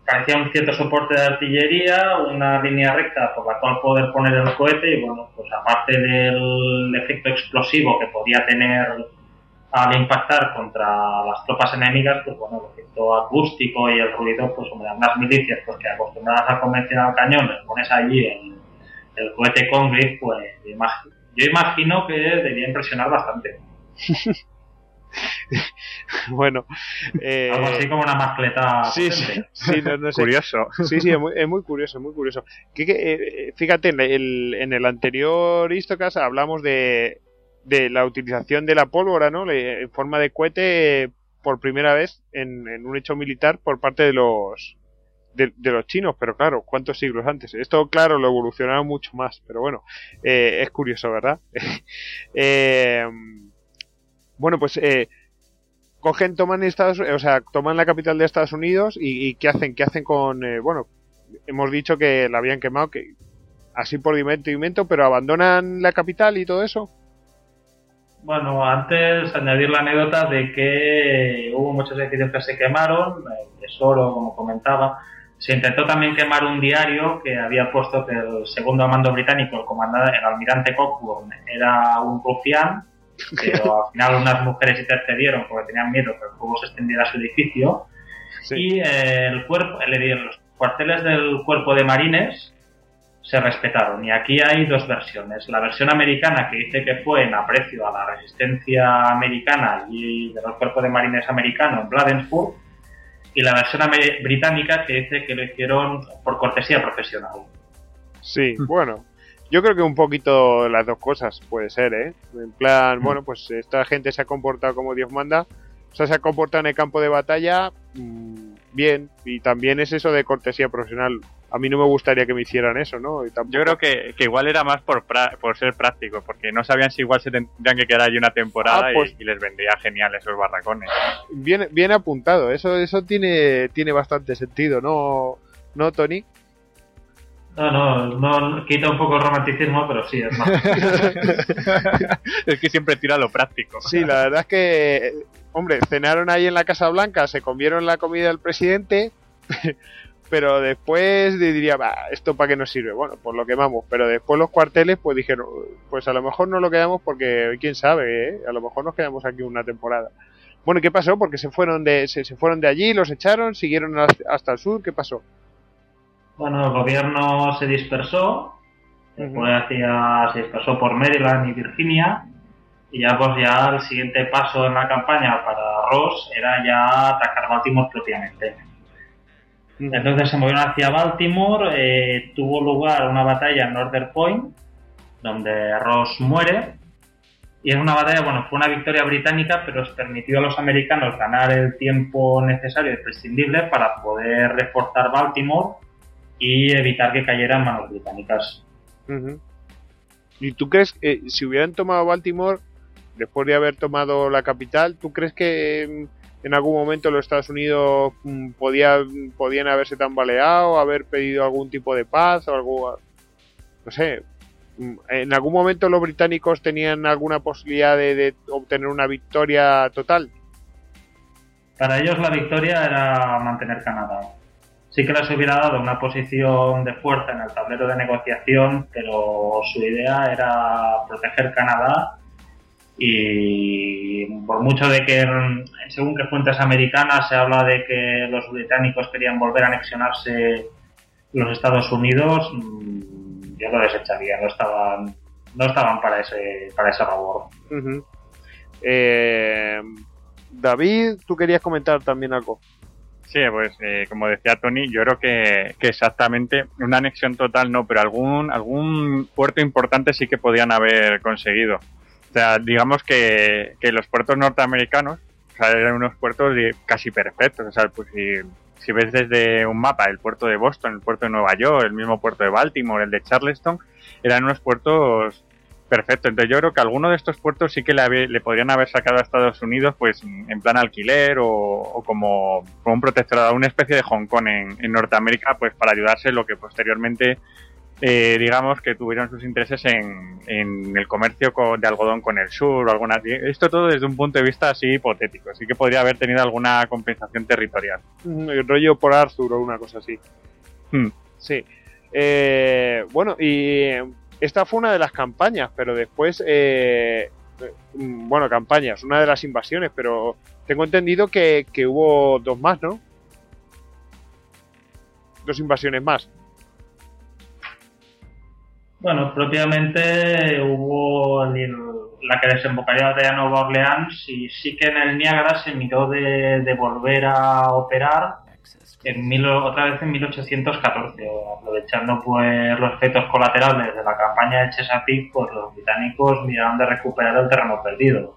parecía un cierto soporte de artillería, una línea recta por la cual poder poner el cohete y bueno, pues aparte del efecto explosivo que podía tener al impactar contra las tropas enemigas, pues bueno, el efecto acústico y el ruido, pues hombre, unas milicias pues que acostumbradas a convencional cañón, les pones allí el, el cohete Congreve, pues yo imagino que debía impresionar bastante. bueno. Eh, Algo así como una mascleta. Sí, sí, no, sé. Curioso. Sí, sí, es muy, es muy curioso, muy curioso. Que, eh, fíjate, en el, en el anterior Istocas hablamos de, de la utilización de la pólvora, ¿no? En forma de cohete por primera vez en, un hecho militar por parte de los de, los chinos, pero claro, ¿cuántos siglos antes? Esto, claro, lo evolucionaron mucho más, pero bueno, eh, es curioso, ¿verdad? eh, bueno, pues eh, cogen, toman Estados, o sea, toman la capital de Estados Unidos y, ¿qué hacen? ¿Qué hacen con, eh, bueno, hemos dicho que la habían quemado, que así por dimento, pero abandonan la capital y todo eso. Bueno, antes añadir la anécdota de que hubo muchos edificios que se quemaron, el tesoro, como comentaba. Se intentó también quemar un diario que había puesto que el segundo mando británico, el comandante, el almirante Cockburn, era un rufián, pero al final unas mujeres intercedieron porque tenían miedo que el fuego se extendiera a su edificio. Y el cuerpo, los cuarteles del cuerpo de marines se respetaron. Y aquí hay dos versiones. La versión americana que dice que fue en aprecio a la resistencia americana y de los cuerpos de marines americanos en Bladensburg. Y la versión británica que dice que lo hicieron por cortesía profesional. Sí, bueno. Yo creo que un poquito las dos cosas puede ser, ¿eh? En plan, mm. bueno, pues esta gente se ha comportado como Dios manda. O sea, se ha comportado en el campo de batalla mm, bien. Y también es eso de cortesía profesional a mí no me gustaría que me hicieran eso, ¿no? Yo creo que, igual era más por, por ser práctico, porque no sabían si igual se tendrían que quedar allí una temporada ah, pues y, les vendría genial esos barracones. Bien, bien apuntado, eso, eso tiene, tiene bastante sentido, ¿no, ¿no Tony? No, no, no, quita un poco el romanticismo, pero sí, es más. es que siempre tira lo práctico. Sí, la verdad es que, hombre, cenaron ahí en la Casa Blanca, se comieron la comida del presidente, pero después diría, ¿esto para qué nos sirve? Bueno, pues lo quemamos, pero después los cuarteles pues dijeron, pues a lo mejor no lo quedamos porque quién sabe, ¿eh? a lo mejor nos quedamos aquí una temporada. Bueno, ¿qué pasó? Porque se fueron de, se, fueron de allí, los echaron, siguieron hasta el sur, ¿qué pasó? Bueno, el gobierno se dispersó, después hacia, se dispersó por Maryland y Virginia, y ya pues ya el siguiente paso en la campaña para Ross era ya atacar Baltimore propiamente. Entonces se movieron hacia Baltimore, eh, tuvo lugar una batalla en Northern Point, donde Ross muere. Y es una batalla, bueno, fue una victoria británica, pero os permitió a los americanos ganar el tiempo necesario y prescindible para poder reforzar Baltimore y evitar que cayera en manos británicas. ¿Y tú crees que si hubieran tomado Baltimore, después de haber tomado la capital, tú crees que en algún momento los Estados Unidos mm, podía, podían haberse tambaleado, haber pedido algún tipo de paz o algo, no sé, mm, en algún momento los británicos tenían alguna posibilidad de, obtener una victoria total. Para ellos la victoria era mantener Canadá. Sí que les hubiera dado una posición de fuerza en el tablero de negociación, pero su idea era proteger Canadá y por mucho de que según que fuentes americanas se habla de que los británicos querían volver a anexionarse los Estados Unidos mm, yo lo desecharía no estaban no estaban para ese para esa labor eh, David tú querías comentar también algo Sí, pues eh, como decía Tony, yo creo que, que, exactamente una anexión total no, pero algún algún puerto importante sí que podían haber conseguido. O sea, digamos que, los puertos norteamericanos eran unos puertos casi perfectos. O sea, pues si, ves desde un mapa el puerto de Boston, el puerto de Nueva York, el mismo puerto de Baltimore, el de Charleston, eran unos puertos perfectos. Entonces yo creo que alguno de estos puertos sí que le, podrían haber sacado a Estados Unidos pues en plan alquiler o, como, como, un protectorado, una especie de Hong Kong en, en Norteamérica pues para ayudarse lo que posteriormente eh, digamos que tuvieron sus intereses en, el comercio de algodón con el sur o alguna esto todo desde un punto de vista así hipotético así que podría haber tenido alguna compensación territorial. Mm, el rollo por Arthur o una cosa así. Hmm. sí. Eh, bueno y esta fue una de las campañas pero después eh, mm, bueno campañas una de las invasiones pero tengo entendido que, que hubo dos más no dos invasiones más bueno, propiamente hubo la que desembocaría de Nueva Orleans y sí que en el Niágara se miró de, volver a operar en otra vez en 1814, aprovechando pues los efectos colaterales de la campaña de Chesapeake, pues los británicos miraron de recuperar el terreno perdido.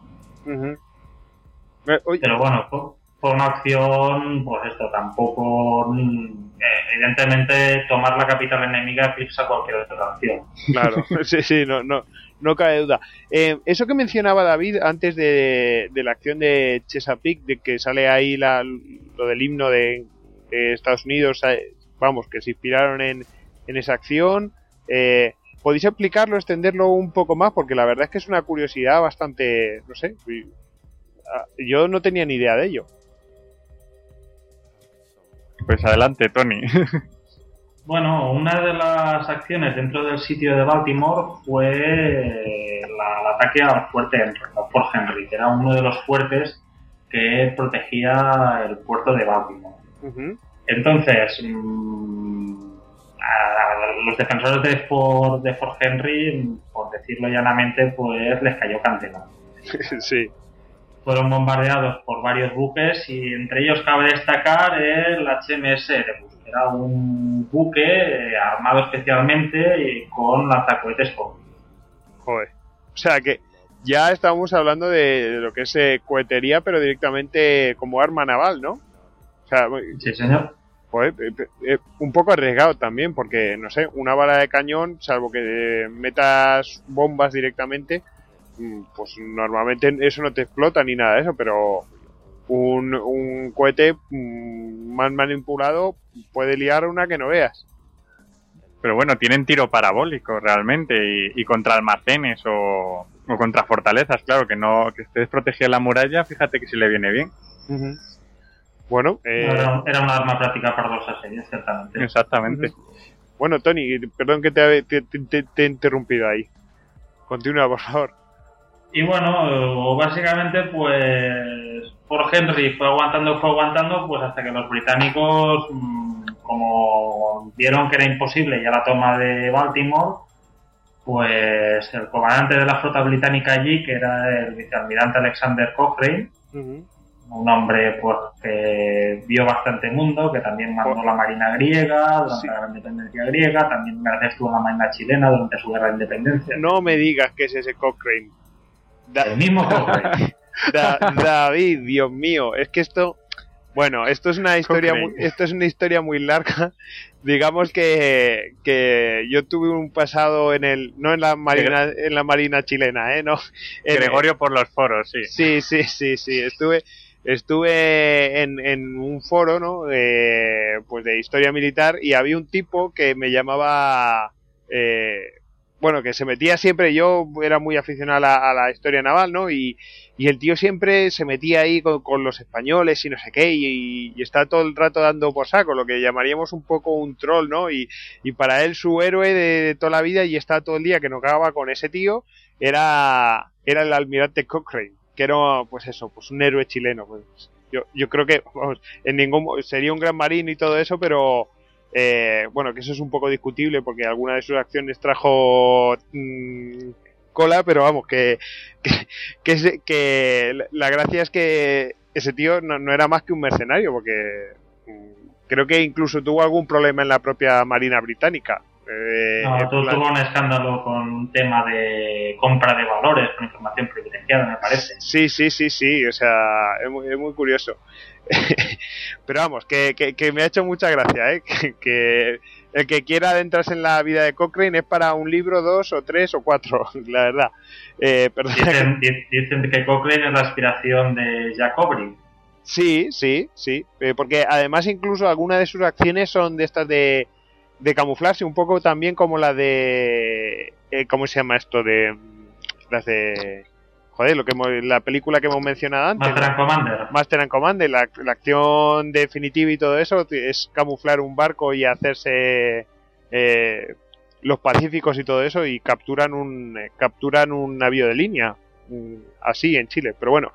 Pero bueno, fue una acción, pues esto, tampoco, eh, evidentemente, tomar la capital enemiga eclipsa cualquier otra acción. Claro, sí, sí, no, no, no cabe duda. Eh, eso que mencionaba David antes de, la acción de Chesapeake, de que sale ahí la, lo del himno de, Estados Unidos, eh, vamos, que se inspiraron en, en esa acción. Eh, ¿Podéis explicarlo, extenderlo un poco más? Porque la verdad es que es una curiosidad bastante, no sé, ah, yo no tenía ni idea de ello. Pues adelante, Tony. Bueno, una de las acciones dentro del sitio de Baltimore fue el ataque al fuerte Henry, Fort Henry, que era uno de los fuertes que protegía el puerto de Baltimore. Entonces, mm, a los defensores de Fort, de Fort Henry, por decirlo llanamente, pues les cayó candela. sí. Fueron bombardeados por varios buques y entre ellos cabe destacar el HMS Erebus era un buque eh, armado especialmente y con lanzacohetes. Joder. O sea que ya estamos hablando de, lo que es eh, cohetería, pero directamente como arma naval, ¿no? O sea, sí, señor. Joder, eh, un poco arriesgado también, porque, no sé, una bala de cañón, salvo que metas bombas directamente, pues normalmente eso no te explota ni nada de eso, pero un, un cohete mm, más manipulado puede liar una que no veas. Pero bueno, tienen tiro parabólico realmente y, contra almacenes o, contra fortalezas, claro, que no que estés protegido la muralla, fíjate que si le viene bien. Bueno, eh... era, una arma práctica para los asedios, ciertamente. Exactamente. Bueno, Tony, perdón que te, te, he interrumpido ahí. Continúa, por favor. Y bueno, básicamente, pues por Henry fue aguantando, fue aguantando, pues hasta que los británicos, mm, como vieron que era imposible ya la toma de Baltimore, pues el comandante de la flota británica allí, que era el vicealmirante Alexander Cochrane, un hombre pues que vio bastante mundo, que también mandó la marina griega durante la independencia griega, también estuvo en la marina chilena durante su guerra de independencia. No me digas que es ese Cochrane. El mismo Cochrane. David, Dios mío, es que esto, bueno, esto es una historia, muy, esto es una historia muy larga. Digamos que, que yo tuve un pasado en el, no en la marina, en la marina chilena, eh, no. Gregorio por los foros, sí. Sí, sí, sí, sí. Estuve, estuve en, en un foro, ¿no? De, pues de historia militar y había un tipo que me llamaba, eh, bueno, que se metía siempre, yo era muy aficionado a la, historia naval, ¿no? Y, y, el tío siempre se metía ahí con, los españoles y no sé qué, y, y, está todo el rato dando por saco, lo que llamaríamos un poco un troll, ¿no? Y, y para él su héroe de, toda la vida y está todo el día que no acababa con ese tío, era, era el almirante Cochrane, que era, pues eso, pues un héroe chileno, pues. Yo, yo creo que vamos, en ningún sería un gran marino y todo eso, pero eh, bueno, que eso es un poco discutible porque alguna de sus acciones trajo mm, cola, pero vamos, que, que, que, la gracia es que ese tío no, era más que un mercenario, porque mm, creo que incluso tuvo algún problema en la propia Marina Británica. Eh, no, tuvo un escándalo con un tema de compra de valores con información privilegiada, me parece. Sí, sí, sí, sí, o sea, es muy, es muy curioso. Pero vamos, que, que, me ha hecho mucha gracia, ¿eh? que, el que quiera adentrarse en la vida de Cochrane es para un libro, dos o tres o cuatro, la verdad. Eh, dicen, que Cochrane es la aspiración de Jacobri. Sí, sí, sí, eh, porque además incluso algunas de sus acciones son de estas de, de camuflarse, un poco también como la de... Eh, ¿Cómo se llama esto? De... Las de joder, lo que la película que hemos mencionado antes. Master and Commander. Master and Commander, la, acción definitiva y todo eso es camuflar un barco y hacerse eh, los pacíficos y todo eso y capturan un eh, capturan un navío de línea mm, así en Chile. Pero bueno,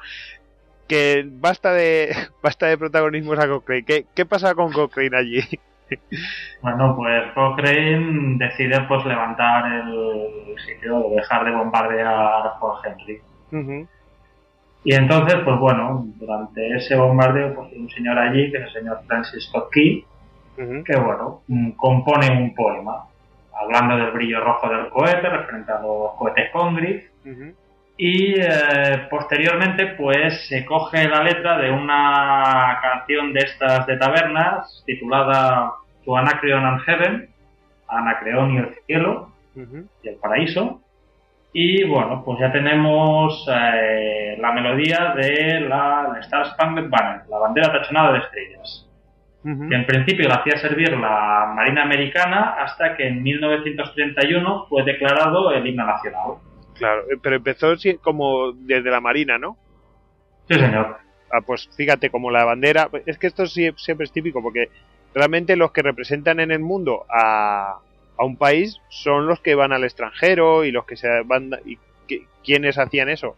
que basta de basta de protagonismos a Cochrane. ¿Qué, qué pasa con Cochrane allí? Bueno, pues Cochrane decide pues levantar el sitio, dejar de bombardear Fort Henry. Y entonces, pues bueno, durante ese bombardeo, pues hay un señor allí, que es el señor Francis Scott Key, que bueno, mm, compone un poema, hablando del brillo rojo del cohete, referente a los cohetes Congress, Y eh, posteriormente, pues se coge la letra de una canción de estas de tabernas titulada To Anacreon and Heaven, Anacreon y el cielo y el paraíso. Y bueno, pues ya tenemos eh, la melodía de la, Star Spangled Banner, la bandera tachonada de estrellas. que en principio la hacía servir la Marina Americana hasta que en 1931 fue declarado el himno nacional. Claro, eh, pero empezó como desde la Marina, ¿no? Sí, señor. Ah, pues fíjate, como la bandera. Es que esto siempre es típico, porque realmente los que representan en el mundo a, a un país son los que van al extranjero y los que se van. ¿Y quiénes hacían eso?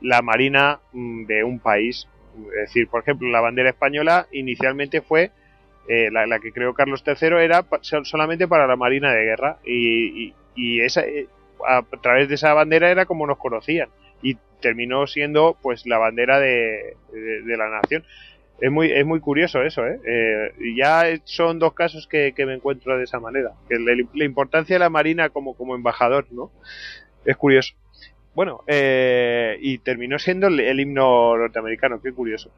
La Marina mm, de un país. Es decir, por ejemplo, la bandera española inicialmente fue. Eh, la, que creó Carlos III era solamente para la Marina de Guerra y, y, y esa, eh, a través de esa bandera era como nos conocían y terminó siendo pues la bandera de, la nación. Es muy, es muy curioso eso, ¿eh? ¿eh? ya son dos casos que, me encuentro de esa manera. Que la, importancia de la Marina como, como embajador, ¿no? Es curioso. Bueno, eh, y terminó siendo el, himno norteamericano, qué curioso.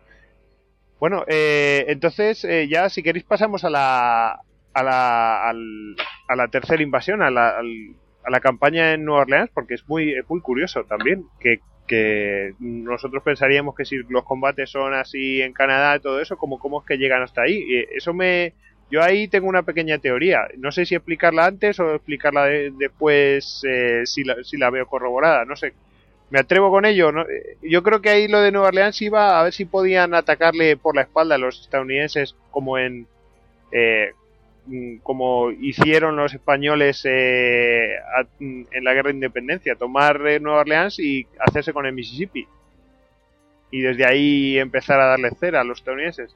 Bueno, eh, entonces ya si queréis pasamos a la, a la, a la tercera invasión, a la, al, a la campaña en Nueva Orleans porque es muy, muy curioso también que, que nosotros pensaríamos que si los combates son así en Canadá y todo eso, como cómo es que llegan hasta ahí. Eso me, yo ahí tengo una pequeña teoría. No sé si explicarla antes o explicarla después eh, si, la, si la veo corroborada. No sé. Me atrevo con ello. Yo creo que ahí lo de Nueva Orleans iba a ver si podían atacarle por la espalda a los estadounidenses como en eh, como hicieron los españoles eh, mm, en la guerra de independencia, tomar eh, Nueva Orleans y hacerse con el Mississippi. Y desde ahí empezar a darle cera a los estadounidenses.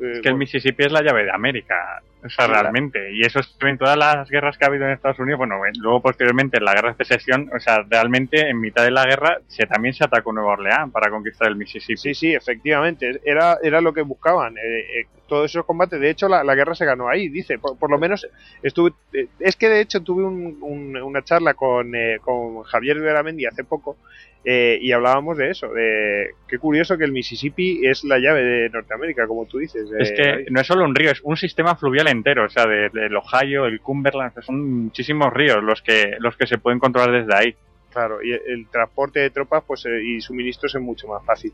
Es que el Mississippi es la llave de América, o sea, realmente. Y eso es en todas las guerras que ha habido en Estados Unidos, bueno, luego posteriormente en la guerra de secesión, o sea, realmente en mitad de la guerra se, también se atacó Nueva Orleans para conquistar el Mississippi. Sí, sí, efectivamente, era, era lo que buscaban, eh, eh, todos esos combates. De hecho, la, guerra se ganó ahí, dice, por, lo menos estuve... Eh, es que de hecho tuve una charla con, con Javier Veramendi hace poco eh, y hablábamos de eso, de qué curioso que el Mississippi es la llave de Norteamérica, como tú dices. es que no es solo un río, es un sistema fluvial entero, o sea, del Ohio, el Cumberland, son muchísimos ríos los que, los que se pueden controlar desde ahí. Claro, y el transporte de tropas pues eh, y suministros es mucho más fácil.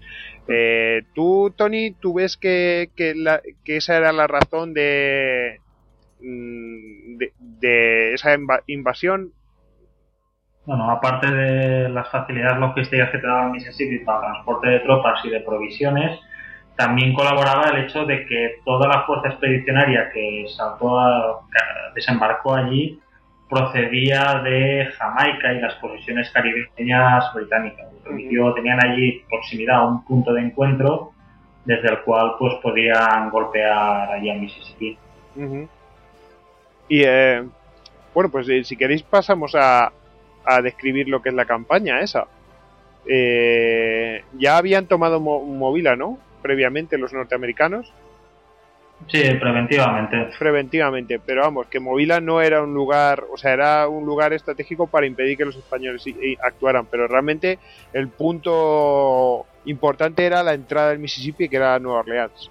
Eh, tú, Tony, ¿tú ves que, que, la, que esa era la razón de, mm, de, de esa invasión? Bueno, aparte de las facilidades logísticas que te daba Mississippi para transporte de tropas y de provisiones, también colaboraba el hecho de que toda la fuerza expedicionaria que saltó a, desembarcó allí procedía de Jamaica y las posiciones caribeñas británicas. tenían allí proximidad a un punto de encuentro desde el cual pues podían golpear allí a Mississippi. Y eh, bueno, pues eh, si queréis pasamos a, a describir lo que es la campaña esa. Eh, ya habían tomado Movila, ¿no? Previamente los norteamericanos. Sí, preventivamente. Preventivamente, pero vamos, que Movila no era un lugar, o sea, era un lugar estratégico para impedir que los españoles actuaran, pero realmente el punto importante era la entrada del Mississippi, que era Nueva Orleans.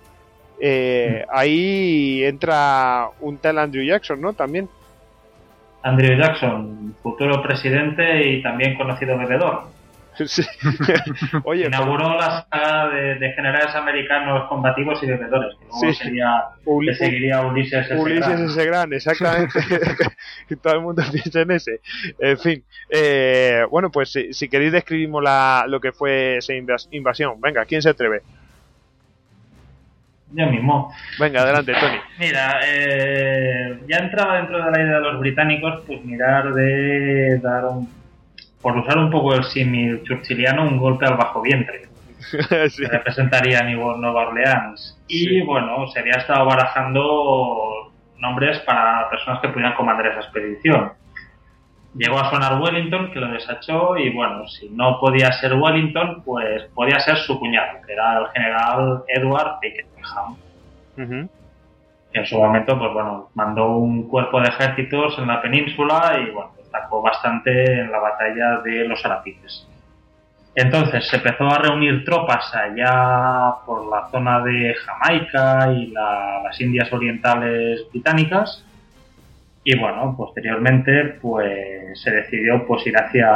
Eh, mm. Ahí entra un tal Andrew Jackson, ¿no? También. Andrew Jackson, futuro presidente y también conocido bebedor. Sí. Oye, Inauguró la saga de, generales americanos combativos y bebedores, que luego sería, seguiría Ulises S. Ulises S. Gran, exactamente. Todo el mundo piensa en ese. En fin. Eh, bueno, pues si, queréis describimos la, lo que fue esa invasión. Venga, ¿quién se atreve? Yo mismo. Venga, adelante, Tony. Mira, eh, ya entraba dentro de la idea de los británicos, pues mirar de dar un, por usar un poco el símil churchilliano, un golpe al bajo vientre. sí. Que representaría Nueva Orleans. Y bueno, se había estado barajando nombres para personas que pudieran comandar esa expedición. Llegó a sonar Wellington, que lo desachó, y bueno, si no podía ser Wellington, pues podía ser su cuñado, que era el general Edward Pakenham. En su momento, pues bueno, mandó un cuerpo de ejércitos en la península y bueno, destacó bastante en la batalla de los Arapiles. Entonces se empezó a reunir tropas allá por la zona de Jamaica y las Indias Orientales Británicas y bueno, posteriormente pues se decidió pues ir hacia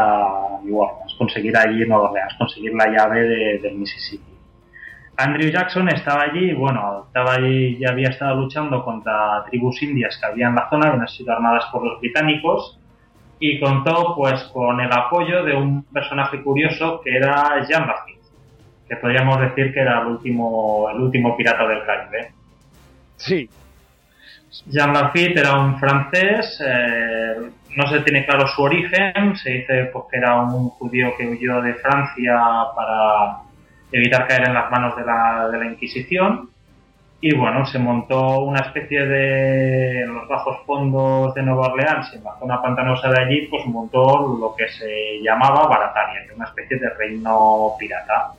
New Orleans, conseguir allí Nueva Orleans, conseguir la llave de, del Mississippi. Andrew Jackson estaba allí, bueno, estaba allí, ya había estado luchando contra tribus indias que había en la zona, habían sido armadas por los británicos, y contó pues con el apoyo de un personaje curioso que era Jean Lafitte, que podríamos decir que era el último, el último pirata del Caribe. Sí, Jean Lafitte era un francés, eh, no se tiene claro su origen, se dice pues, que era un judío que huyó de Francia para evitar caer en las manos de la, de la Inquisición. Y bueno, se montó una especie de, en los bajos fondos de Nueva Orleans, en la zona pantanosa de allí, pues montó lo que se llamaba Barataria, una especie de reino pirata.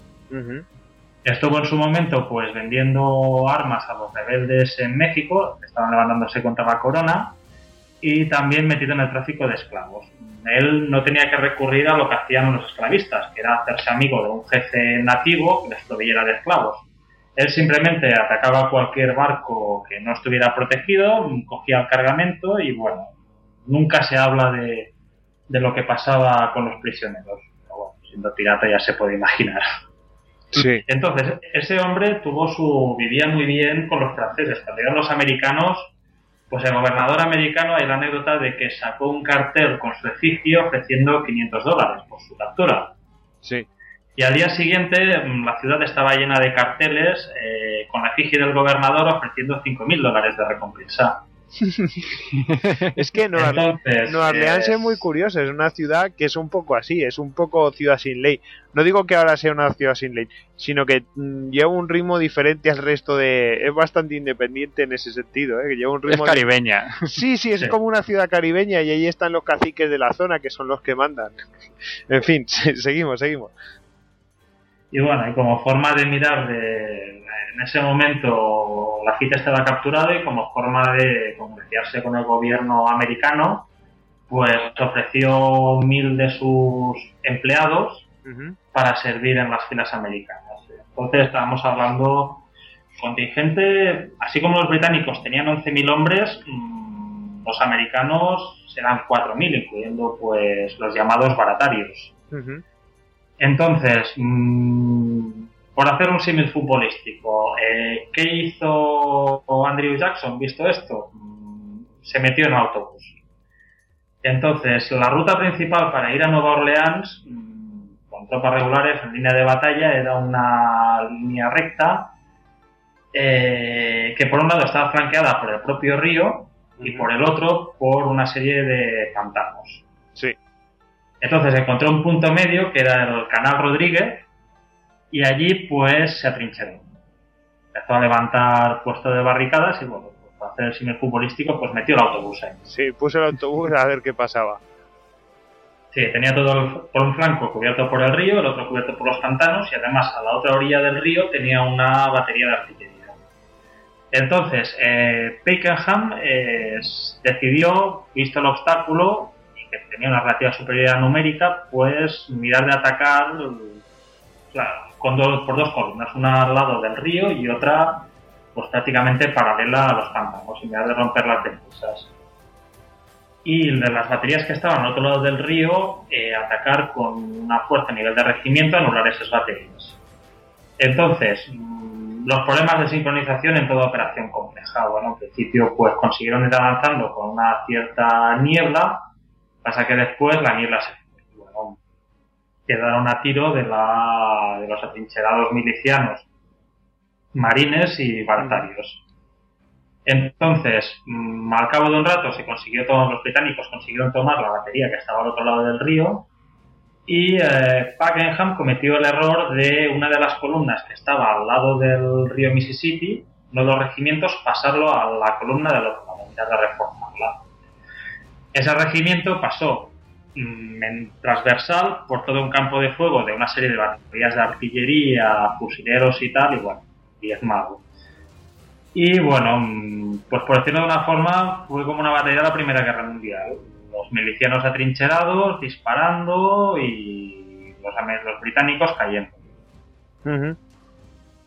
Estuvo en su momento pues vendiendo armas a los rebeldes en México, que estaban levantándose contra la corona, y también metido en el tráfico de esclavos. Él no tenía que recurrir a lo que hacían los esclavistas, que era hacerse amigo de un jefe nativo que les proveyera de esclavos. Él simplemente atacaba cualquier barco que no estuviera protegido, cogía el cargamento y bueno, nunca se habla de, de lo que pasaba con los prisioneros. Pero bueno, siendo pirata ya se puede imaginar. Entonces, ese hombre tuvo su. vivía muy bien con los franceses. Cuando llegaron los americanos, pues el gobernador americano hay la anécdota de que sacó un cartel con su efigie ofreciendo 500 dólares por su captura. Sí. Y al día siguiente mm, la ciudad estaba llena de carteles eh, con la efigie del gobernador ofreciendo 5.000 dólares de recompensa. es que Nueva, Orleans es... muy curioso, es una ciudad que es un poco así, es un poco ciudad sin ley. No digo que ahora sea una ciudad sin ley, sino que mm, lleva un ritmo diferente al resto de... Es bastante independiente en ese sentido, ¿eh? lleva un ritmo es caribeña. Sí, sí, es como una ciudad caribeña y ahí están los caciques de la zona que son los que mandan. En fin, seguimos, seguimos. Y bueno, y como forma de mirar de en ese momento la cita estaba capturada y como forma de comerciarse con el gobierno americano, pues ofreció mil de sus empleados para servir en las filas americanas. Entonces estábamos hablando contingente, así como los británicos tenían 11.000 hombres, mm, los americanos serán 4.000, incluyendo pues los llamados baratarios. Entonces, mmm, por hacer un símil futbolístico, eh, ¿qué hizo Andrew Jackson visto esto? Mm, se metió en autobús. Entonces, la ruta principal para ir a Nueva Orleans, mm, con tropas regulares en línea de batalla, era una línea recta eh, que por un lado estaba flanqueada por el propio río y por el otro por una serie de pantanos. Sí. Entonces encontró un punto medio que era el Canal Rodríguez, y allí pues se atrincheró. Empezó a levantar puesto de barricadas y bueno, pues, para hacer el cine futbolístico pues metió el autobús ahí. Sí, puso el autobús a ver qué pasaba. Sí, tenía todo por un flanco cubierto por el río, el otro cubierto por los pantanos y además a la otra orilla del río tenía una batería de artillería. Entonces, eh, Pakenham eh, decidió, visto el obstáculo que tenía una relativa superioridad numérica, pues mirar de atacar claro, por dos columnas, una al lado del río y otra pues prácticamente paralela a los pantanos, sin de romper las defensas. Y de las baterías que estaban al otro lado del río, eh, atacar con una fuerza a nivel de regimiento, anular esas baterías. Entonces, mm, los problemas de sincronización en toda operación compleja. Bueno, en principio, pues consiguieron ir avanzando con una cierta niebla, pasa que después la niebla se quedaron a tiro de, la, de los atrincherados milicianos, marines y baratarios. Entonces, mm, al cabo de un rato se consiguió tomar, los británicos consiguieron tomar la batería que estaba al otro lado del río y eh, Pakenham cometió el error de una de las columnas que estaba al lado del río Mississippi, uno de los regimientos, pasarlo a la columna del otro lado, de reformarla. Ese regimiento pasó Mm, transversal por todo un campo de fuego de una serie de baterías de artillería, fusileros y tal, y bueno, diezmado. Y bueno, mm, pues por decirlo de una forma, fue como una batalla de la Primera Guerra Mundial. Los milicianos atrincherados, disparando y los, británicos cayendo.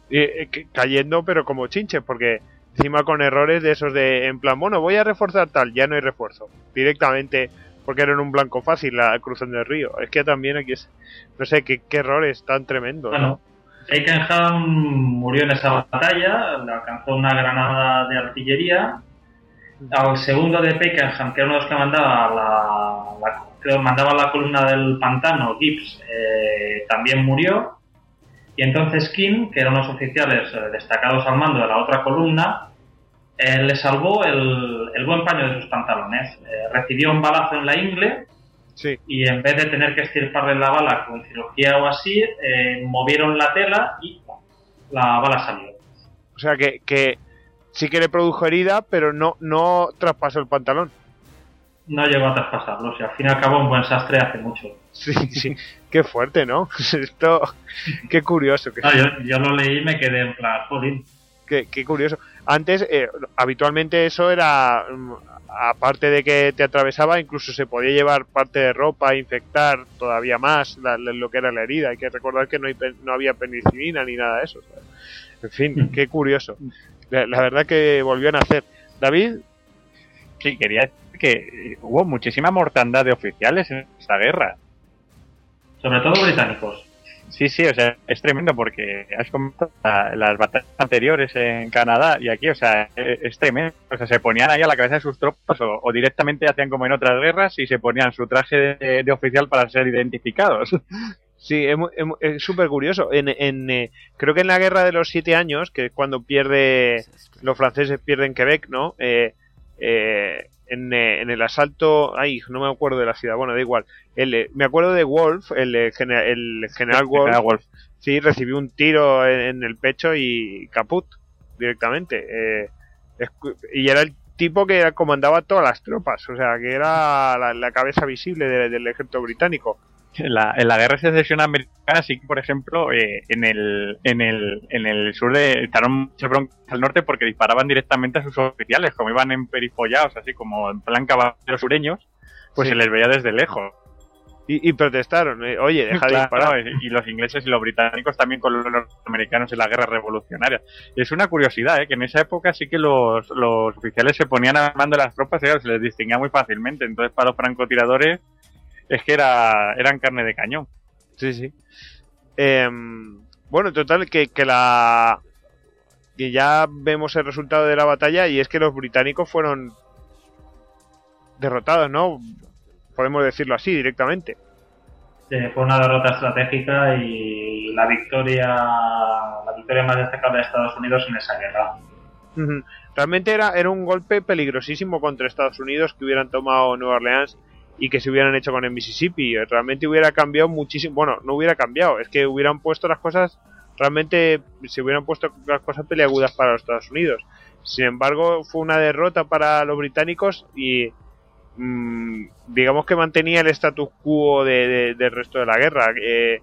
Eh, cayendo, pero como chinches, porque encima con errores de esos de, en plan, bueno, voy a reforzar tal, ya no hay refuerzo. Directamente, porque era en un blanco fácil la cruzando el río. Es que también aquí es, no sé, qué, errores tan tremendos. Bueno, Pakenham murió en esa batalla, le alcanzó una granada de artillería. Al segundo de Pakenham, que era uno de los que mandaba la, mandaba la columna del pantano, Gibbs, eh, también murió. Y entonces King, que eran unos oficiales eh, destacados al mando de la otra columna, eh, le salvó el, buen paño de sus pantalones. Eh, recibió un balazo en la ingle y en vez de tener que estirparle la bala con cirugía o así, movieron la tela y la bala salió. O sea que, que sí que le produjo herida, pero no, no traspasó el pantalón no llegó a traspasarlo. O sea, al fin y al cabo un buen sastre hace mucho. Sí, sí. qué fuerte, ¿no? Esto, qué curioso. Que... yo, lo leí y me quedé en plan. Qué, qué curioso. Antes, eh, habitualmente eso era, mm, aparte de que te atravesaba, incluso se podía llevar parte de ropa, infectar todavía más lo que era la herida. Hay que recordar que no, hay, no había penicilina ni nada de eso. En fin, mm. qué curioso. La, la verdad que volvió a nacer. David. Sí, quería que hubo muchísima mortandad de oficiales en esta guerra. Sobre todo británicos. Sí, sí, o sea, es tremendo porque has comentado las batallas anteriores en Canadá y aquí, o sea, es tremendo. O sea, se ponían ahí a la cabeza de sus tropas o, directamente hacían como en otras guerras y se ponían su traje de, oficial para ser identificados. Sí, es súper curioso. En, en eh, creo que en la guerra de los siete años, que es cuando pierde los franceses pierden Quebec, ¿no? Eh, eh, en, eh, en, el asalto, ay, no me acuerdo de la ciudad, bueno, da igual. El, eh, me acuerdo de Wolf, el, eh, el general Wolf, sí, recibió un tiro en, el pecho y caput directamente. y era el tipo que comandaba todas las tropas, o sea, que era la, cabeza visible del ejército británico en la, en la guerra de secesión americana sí que, por ejemplo, eh, en, el, en, el, en el sur de... Estaron al norte porque disparaban directamente a sus oficiales, como iban en perifollados, así como en plan caballeros sureños, pues se les veía desde lejos. Y, protestaron, eh, oye, deja de disparar. Y los ingleses y los británicos también con los americanos en la guerra revolucionaria. Es una curiosidad, ¿eh? que en esa época sí que los, los oficiales se ponían a mando de las tropas y se les distinguía muy fácilmente. Entonces, para los francotiradores es que era, eran carne de cañón. Sí, sí. Em, bueno, total, que, que la. Que ya vemos el resultado de la batalla y es que los británicos fueron derrotados, ¿no? Podemos decirlo así directamente. fue una derrota estratégica y la victoria, la victoria más destacada de Estados Unidos en esa guerra. Realmente era, era un golpe peligrosísimo contra Estados Unidos que hubieran tomado Nueva Orleans y que se hubieran hecho con el Mississippi. Realmente hubiera cambiado muchísimo. Bueno, no hubiera cambiado, es que hubieran puesto las cosas. Realmente se hubieran puesto las cosas peleagudas para los Estados Unidos. Sin embargo, fue una derrota para los británicos y mm, digamos que mantenía el status quo de, del resto de la guerra. Eh,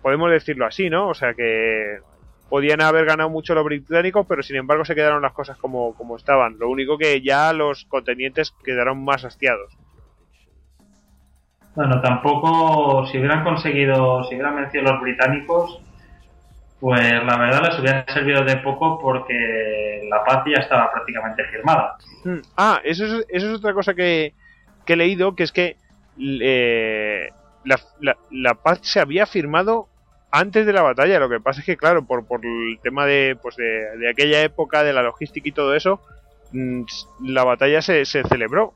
podemos decirlo así, ¿no? O sea que podían haber ganado mucho los británicos, pero sin embargo se quedaron las cosas como, como estaban. Lo único que ya los contendientes quedaron más hastiados. Bueno, tampoco, si hubieran conseguido, si hubieran vencido los británicos, pues la verdad les hubiera servido de poco porque la paz ya estaba prácticamente firmada. Hmm. Ah, eso es, eso es otra cosa que, he leído, que es que eh, la, la, paz se había firmado antes de la batalla. Lo que pasa es que, claro, por, por el tema de, pues de, de aquella época, de la logística y todo eso, mm, la batalla se, se celebró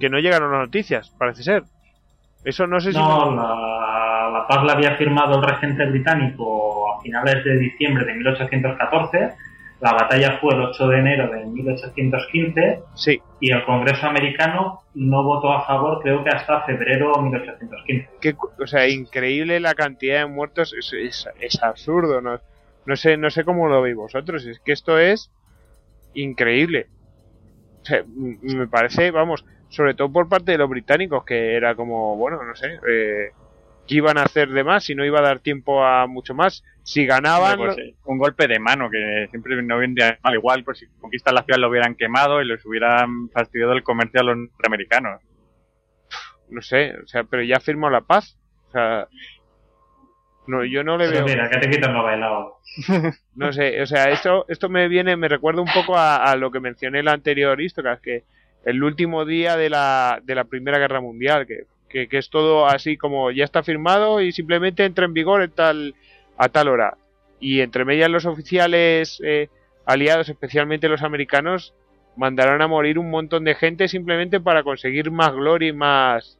que no llegaron las noticias, parece ser. Eso no sé si... No, la, paz la había firmado el regente británico a finales de diciembre de 1814. La batalla fue el 8 de enero de 1815. Sí. Y el Congreso americano no votó a favor, creo que hasta febrero de 1815. o sea, increíble la cantidad de muertos. Es, es, absurdo. No, no, sé, no sé cómo lo veis vosotros. Es que esto es increíble. O sea, me parece, vamos, sobre todo por parte de los británicos, que era como, bueno, no sé, eh, ¿qué iban a hacer de más si no iba a dar tiempo a mucho más? Si ganaban... Pues, un golpe de mano, que siempre no vendría mal, igual, pues si conquistan la ciudad lo hubieran quemado y les hubieran fastidiado el comercio a los americanos. no sé, o sea, pero ya firmó la paz. O sea, no, yo no le veo. Mira, que te quitan lo bailado. no sé, o sea, esto, esto me viene, me recuerda un poco a, lo que mencioné en la anterior historia, que el último día de la, de la Primera Guerra Mundial, que, que, es todo así como ya está firmado y simplemente entra en vigor en tal, a tal hora. Y entre medias los oficiales eh, aliados, especialmente los americanos, mandarán a morir un montón de gente simplemente para conseguir más gloria y más,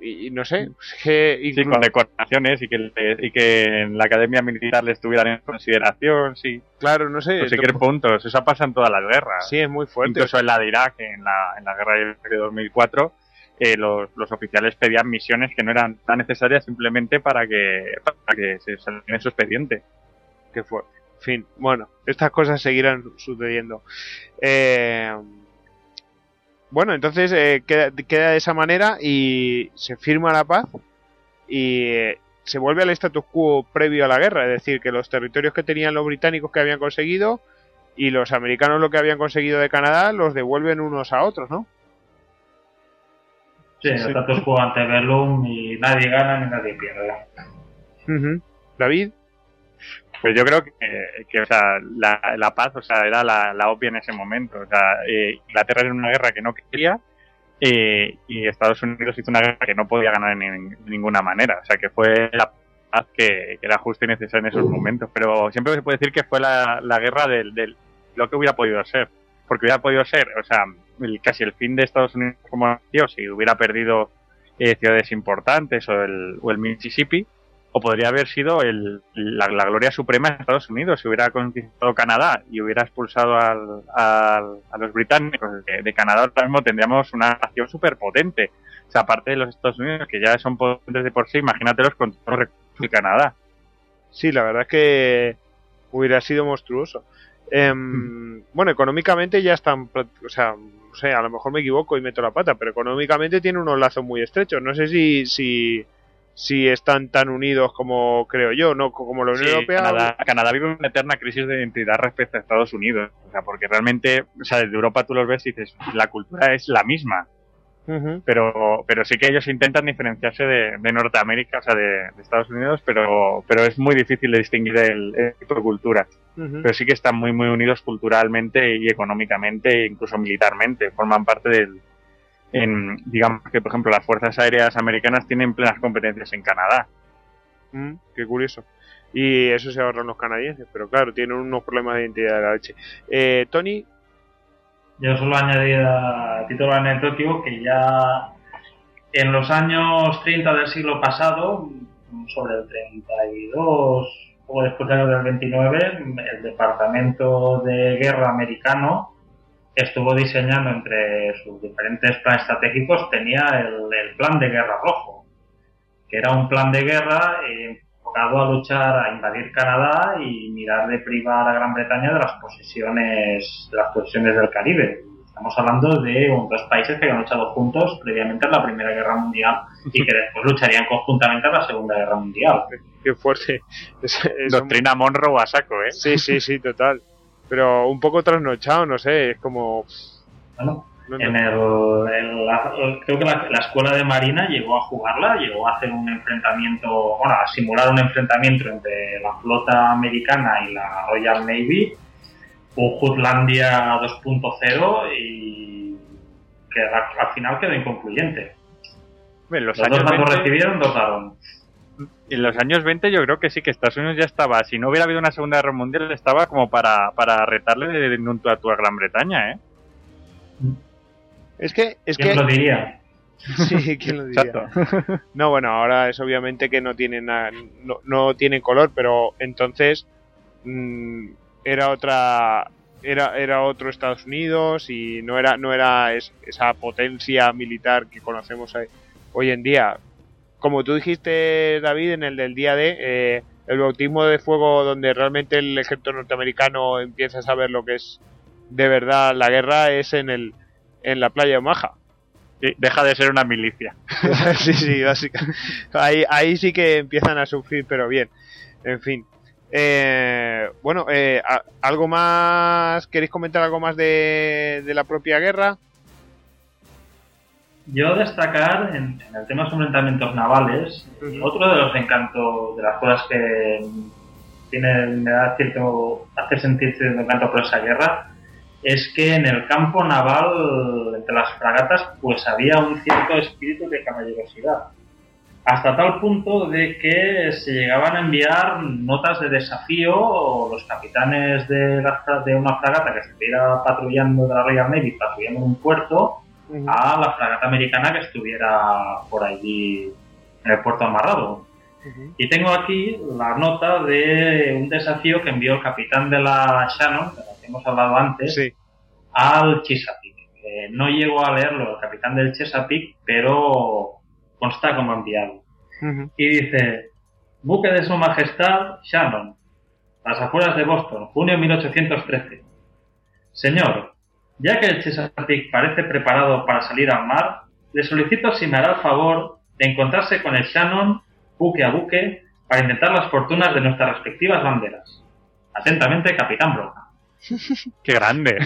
y, no sé, que sí, con decoraciones y que, y que en la academia militar le estuvieran en consideración, sí. Claro, no sé. Pues puntos, eso pasa en todas las guerras. Sí, es muy fuerte. Incluso en la de Irak, en la, en la guerra de 2004, eh, los, los, oficiales pedían misiones que no eran tan necesarias simplemente para que, para que se saliera su expediente. Qué fuerte. En fin, bueno, estas cosas seguirán sucediendo. Eh, bueno, entonces eh, queda, de esa manera y se firma la paz y eh, se vuelve al status quo previo a la guerra, es decir, que los territorios que tenían los británicos que habían conseguido y los americanos lo que habían conseguido de Canadá los devuelven unos a otros, ¿no? Sí, el status quo ante Bellum y nadie gana ni nadie pierde. David. Pues yo creo que, o sea, la, paz o sea, era la, la, obvia en ese momento. O sea, eh, Inglaterra era una guerra que no quería eh, y Estados Unidos hizo una guerra que no podía ganar en, ninguna manera. O sea, que fue la paz que, era justa y necesaria en esos momentos. Pero siempre se puede decir que fue la, la guerra del, del, lo que hubiera podido ser. Porque hubiera podido ser, o sea, el, casi el fin de Estados Unidos como nación si hubiera perdido eh, ciudades importantes o el, o el Mississippi o podría haber sido el, la, gloria suprema de Estados Unidos. Si hubiera conquistado Canadá y hubiera expulsado al, a los británicos de, Canadá ahora mismo tendríamos una nación súper potente o sea aparte de los Estados Unidos que ya son potentes de por sí imagínatelos con todos los recursos de Canadá. Sí la verdad es que hubiera sido monstruoso. Em, bueno económicamente ya están o sea no sé a lo mejor me equivoco y meto la pata pero económicamente tiene unos lazos muy estrechos. No sé si si si están tan unidos como creo yo, no como la Unión Europea. Canadá, vive una eterna crisis de identidad respecto a Estados Unidos, o sea, porque realmente, o sea, desde Europa tú los ves y dices, la cultura es la misma, pero pero sí que ellos intentan diferenciarse de, Norteamérica, o sea, de, Estados Unidos, pero pero es muy difícil de distinguir el, tipo de cultura. Pero sí que están muy muy unidos culturalmente y económicamente e incluso militarmente, forman parte del, en, digamos que, por ejemplo, las fuerzas aéreas americanas tienen plenas competencias en Canadá. Mm, qué curioso. Y eso se ahorran los canadienses, pero claro, tienen unos problemas de identidad de la leche. Eh, Tony. Yo solo añadir a título anecdótico que ya en los años 30 del siglo pasado, sobre el 32 o después del 29, el Departamento de Guerra americano estuvo diseñando entre sus diferentes planes estratégicos, tenía el, plan de guerra rojo, que era un plan de guerra enfocado a luchar, a invadir Canadá y mirar de privar a Gran Bretaña de las posesiones, de las posesiones del Caribe. Estamos hablando de dos países que habían luchado juntos previamente en la Primera Guerra Mundial y que después lucharían conjuntamente en la Segunda Guerra Mundial. Qué fuerte. Doctrina Monroe a saco, ¿eh? Sí, sí, sí, total pero un poco trasnochado, no sé, es como... Bueno, en el, creo que la, escuela de Marina llegó a jugarla, llegó a hacer un enfrentamiento, bueno, a simular un enfrentamiento entre la flota americana y la Royal Navy, un Jutlandia 2.0 y que al, final quedó inconcluyente. los, años dos 20... recibieron, dos daron en los años 20 yo creo que sí que Estados Unidos ya estaba, si no hubiera habido una Segunda Guerra Mundial, estaba como para, para retarle de un a a Gran Bretaña, ¿eh? Es que... Es ¿Quién que... lo diría? Sí, ¿quién lo diría? No, bueno, ahora es obviamente que no tiene nada, no, no tiene color, pero entonces mmm, era otra era, era otro Estados Unidos y no era no era esa potencia militar que conocemos hoy en día como tú dijiste, David, en el del día de eh, el bautismo de fuego, donde realmente el ejército norteamericano empieza a saber lo que es de verdad la guerra, es en el en la playa de Omaha. deja de ser una milicia. sí, sí, básicamente. Ahí, ahí sí que empiezan a sufrir, pero bien. En fin. Eh, bueno, eh, ¿algo más? ¿Queréis comentar algo más de, de la propia guerra? Yo destacar en, el tema de enfrentamientos navales, otro de los encantos, de las cosas que tiene, me da cierto, hace sentir cierto encanto por esa guerra, es que en el campo naval, entre las fragatas, pues había un cierto espíritu de caballerosidad. Hasta tal punto de que se llegaban a enviar notas de desafío o los capitanes de, de una fragata que estuviera patrullando de la Royal Navy, patrullando en un puerto, a la fragata americana que estuviera por allí en el puerto amarrado. Y tengo aquí la nota de un desafío que envió el capitán de la Shannon, de la que hemos hablado antes, al Chesapeake. no llego a leerlo, el capitán del Chesapeake, pero consta como enviado. Y dice, buque de su majestad Shannon, las afueras de Boston, junio de 1813. Señor, ya que el Chesapeake parece preparado para salir al mar, le solicito si me hará el favor de encontrarse con el Shannon buque a buque para intentar las fortunas de nuestras respectivas banderas. Atentamente, Capitán Broca. Qué grande.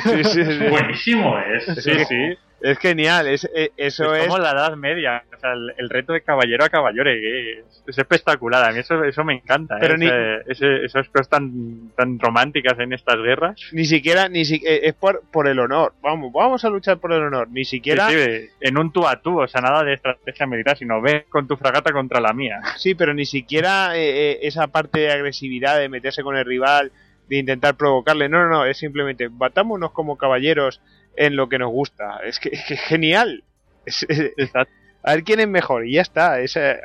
Buenísimo es. Sí, sí. Es genial, es, eh, eso es, como la Edad Media, o sea, el, reto de caballero a caballero es, espectacular, a mí eso, eso me encanta, Pero ¿eh? esas cosas tan, tan románticas en estas guerras. Ni siquiera, ni si, eh, es por, por el honor, vamos, vamos a luchar por el honor, ni siquiera... en un tú a tú, o sea, nada de estrategia militar, sino ve con tu fragata contra la mía. Sí, pero ni siquiera esa parte de agresividad, de meterse con el rival, de intentar provocarle, no, no, no, es simplemente batámonos como caballeros en lo que nos gusta. Es que es, genial. a ver quién es mejor y ya está. Es, eh,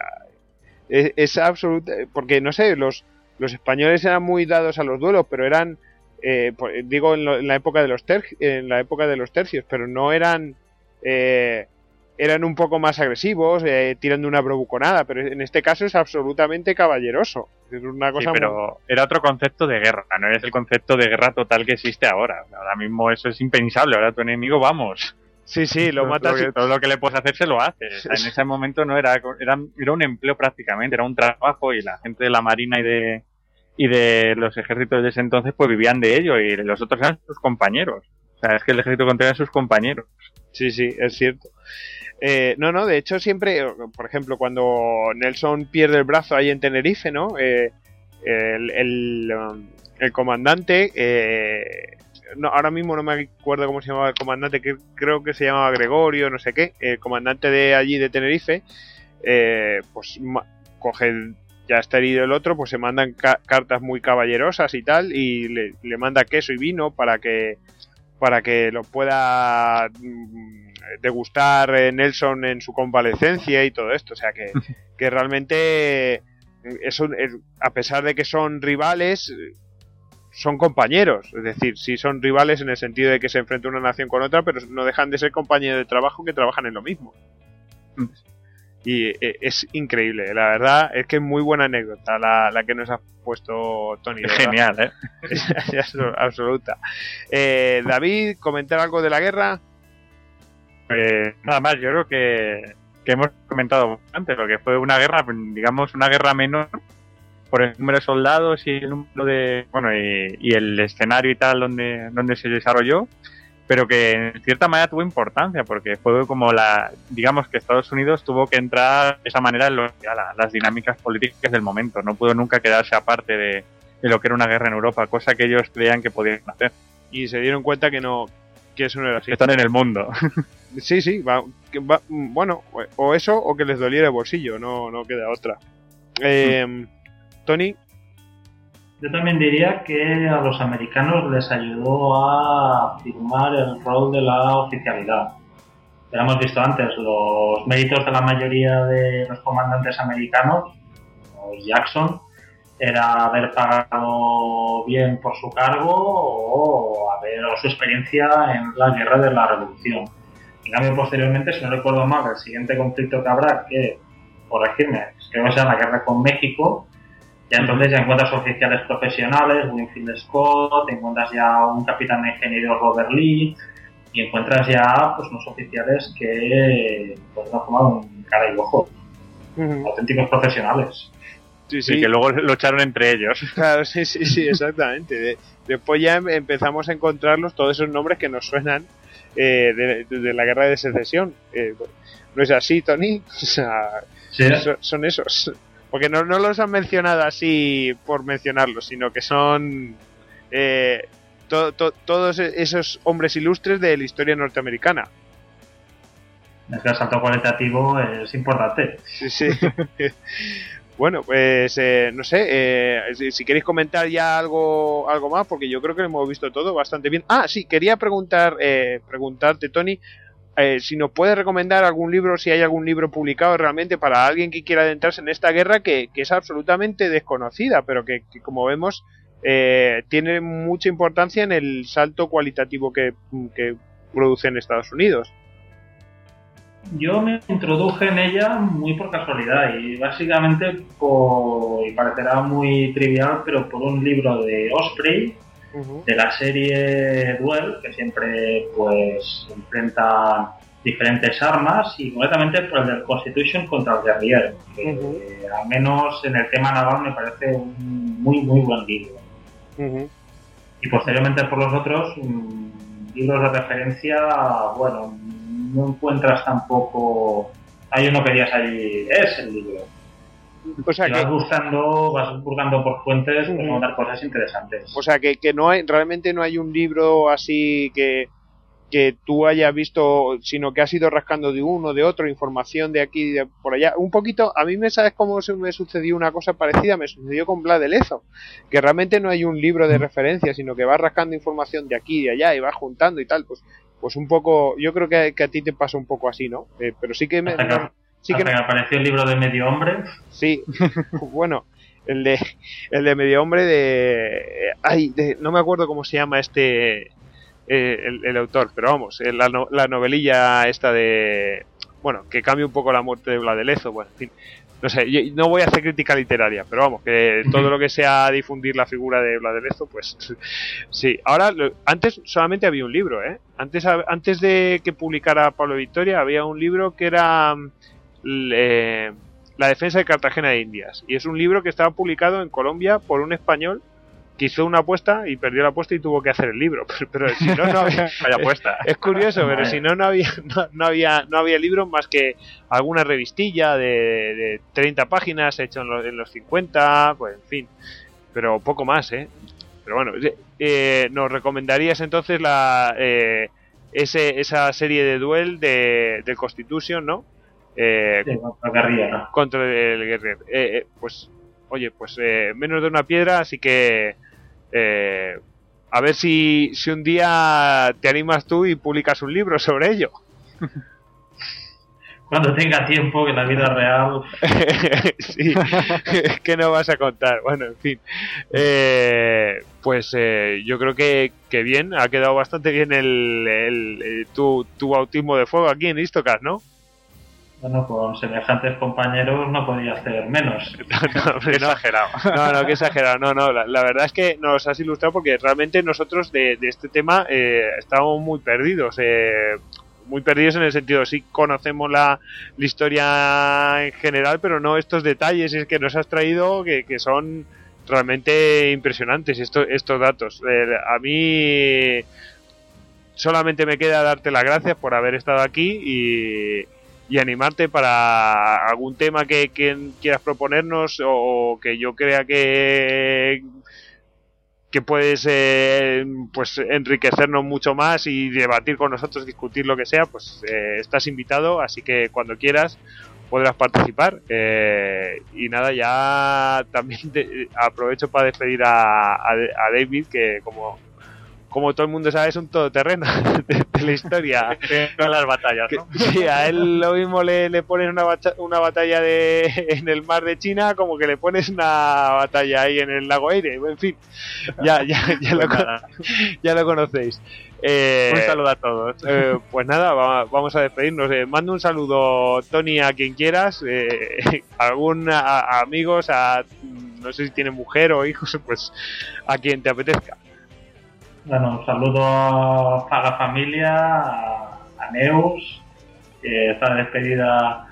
es, absoluto. Porque no sé, los, los españoles eran muy dados a los duelos, pero eran. Eh, pues, digo en, la época de los en la época de los tercios, pero no eran. Eh, eran un poco más agresivos, eh, tirando una bravuconada, pero en este caso es absolutamente caballeroso. Es una cosa pero era otro concepto de guerra, no es el concepto de guerra total que existe ahora. Ahora mismo eso es impensable, ahora tu enemigo vamos. Sí, sí, lo matas. y... Todo lo que le puedes hacer se lo hace. en ese momento no era, era, era un empleo prácticamente, era un trabajo y la gente de la marina y de y de los ejércitos de ese entonces pues vivían de ello y los otros eran sus compañeros. O sea, es que el ejército a sus compañeros. Sí, sí, es cierto. Eh, no, no, de hecho siempre, por ejemplo, cuando Nelson pierde el brazo ahí en Tenerife, ¿no? Eh, el, um, el, comandante, eh, no, ahora mismo no me acuerdo cómo se llamaba el comandante, que creo que se llamaba Gregorio, no sé qué, el comandante de allí de Tenerife, pues coge, ya está herido el otro, pues se mandan cartas muy caballerosas y tal, y le, le manda queso y vino para que para que lo pueda mm, degustar eh, Nelson en su convalecencia y todo esto. O sea que, que realmente eso, a pesar de que son rivales, son compañeros. Es decir, sí son rivales en el sentido de que se enfrenta una nación con otra, pero no dejan de ser compañeros de trabajo que trabajan en lo mismo. Y eh, es increíble, la verdad es que es muy buena anécdota la, la que nos ha puesto Tony. Es genial, ¿eh? es, absoluta. Eh, David, ¿comentar algo de la guerra? Pues nada más, yo creo que, que hemos comentado antes, porque fue una guerra, digamos, una guerra menor por el número de soldados y el número de. Bueno, y, y el escenario y tal donde, donde se desarrolló pero que en cierta manera tuvo importancia porque fue como la, digamos que Estados Unidos tuvo que entrar de esa manera en las dinámicas políticas del momento, no pudo nunca quedarse aparte de, lo que era una guerra en Europa, cosa que ellos creían que podían hacer. Y se dieron cuenta que no, que eso no era así. Están en el mundo. sí, sí, va, bueno, o eso o que les doliera el bolsillo, no, no queda otra. Eh, Tony, yo también diría que a los americanos les ayudó a firmar el rol de la oficialidad. Ya hemos visto antes, los méritos de la mayoría de los comandantes americanos, Jackson, era haber pagado bien por su cargo o haber o su experiencia en la guerra de la revolución. En cambio, posteriormente, si no recuerdo mal, el siguiente conflicto que habrá, que, corregirme, creo que sea la guerra con México, ya entonces ya encuentras oficiales profesionales, Winfield Scott, encuentras ya un capitán de ingeniero Robert Lee y encuentras ya pues unos oficiales que pues no forman un cara y ojo, auténticos profesionales. Sí, sí. Y que luego lo echaron entre ellos. Claro, sí, sí, sí, exactamente. después ya empezamos a encontrarlos, todos esos nombres que nos suenan de, la guerra de secesión. ¿No es así, Tony? O sea, son, esos. Porque no, no los han mencionado así por mencionarlos, sino que son todos esos hombres ilustres de la historia norteamericana. Es que el salto cualitativo es importante. Sí, sí. bueno, pues eh, no sé, eh, si, queréis comentar ya algo, algo más, porque yo creo que hemos visto todo bastante bien. Ah, sí, quería preguntar, eh, preguntarte, Tony, si nos puedes recomendar algún libro, si hay algún libro publicado realmente para alguien que quiera adentrarse en esta guerra que, es absolutamente desconocida, pero que, como vemos tiene mucha importancia en el salto cualitativo que, que produce en Estados Unidos. Yo me introduje en ella muy por casualidad y básicamente por, y parecerá muy trivial, pero por un libro de Osprey de la serie Duel, que siempre pues enfrenta diferentes armas y concretamente por el del Constitution contra el guerrillero, que al menos en el tema naval me parece un muy muy buen libro. Y posteriormente por los otros libros de referencia, bueno, no encuentras tampoco. Hay uno que digas ahí, es el libro. O sea, que vas buscando, vas buscando por fuentes, pues encontrar cosas interesantes. O sea, que, que no hay, realmente no hay un libro así que, que tú hayas visto, sino que has ido rascando de uno, de otro, información de aquí, de por allá. Un poquito, a mí me sabes cómo se me sucedió una cosa parecida, me sucedió con Vlad de Lezo, que realmente no hay un libro de referencia, sino que vas rascando información de aquí y de allá y vas juntando y tal. Pues, pues un poco, yo creo que, a ti te pasa un poco así, ¿no? Eh, pero sí que me... sí que, apareció el libro de Medio Hombre. Sí, bueno, el de, el de Medio Hombre de... Ay, de, no me acuerdo cómo se llama este eh, el, autor, pero vamos, eh, la, la, novelilla esta de. Bueno, que cambia un poco la muerte de Vladelezo, bueno, en fin. No sé, no voy a hacer crítica literaria, pero vamos, que todo lo que sea difundir la figura de Vladelezo, pues sí. Ahora, antes solamente había un libro, ¿eh? Antes, antes de que publicara Pablo Victoria, había un libro que era eh, La defensa de Cartagena de Indias. Y es un libro que estaba publicado en Colombia por un español que hizo una apuesta y perdió la apuesta y tuvo que hacer el libro. Pero, si no, no había apuesta. Es, curioso, pero si no, no había, no, había, no había libro más que alguna revistilla de, de 30 páginas hecho en los, en los 50, pues en fin. Pero poco más, ¿eh? Pero bueno, eh, nos recomendarías entonces la eh, ese, esa serie de duel de, de Constitution, ¿no? Eh, contra, contra el guerrero. Eh, eh, pues, oye, pues menos de una piedra, así que eh, a ver si, si un día te animas tú y publicas un libro sobre ello. Cuando tenga tiempo, que la vida real. sí, que no vas a contar. Bueno, en fin. Eh, pues eh, yo creo que, que, bien, ha quedado bastante bien el, el, tu, tu bautismo de fuego aquí en Istocas, ¿no? Bueno, con semejantes compañeros no podía hacer menos. no, no, exagerado. No, no, que exagerado. No, no, la, verdad es que nos has ilustrado porque realmente nosotros de, este tema eh, estamos muy perdidos. Eh, muy perdidos en el sentido, sí conocemos la, historia en general, pero no estos detalles es que nos has traído que, que son realmente impresionantes estos, estos datos. Eh, a mí solamente me queda darte las gracias por haber estado aquí y y animarte para algún tema que, quieras proponernos o, que yo crea que que puedes eh, pues enriquecernos mucho más y debatir con nosotros, discutir lo que sea, pues eh, estás invitado, así que cuando quieras podrás participar. Eh, y nada, ya también aprovecho para despedir a, a David, que como como todo el mundo sabe, es un todoterreno de, de la historia. Con las batallas, ¿no? Sí, a él lo mismo le, le pones una, una batalla de, en el mar de China como que le pones una batalla ahí en el lago Aire. En fin, ya, ya, ya, lo, pues ya lo conocéis. Eh, un saludo a todos. Eh, pues nada, vamos a despedirnos. Eh, mando un saludo, Tony, a quien quieras, eh, algún a, amigos, a no sé si tiene mujer o hijos, pues a quien te apetezca. Bueno, un saludo a la familia, a, Neus, que está despedida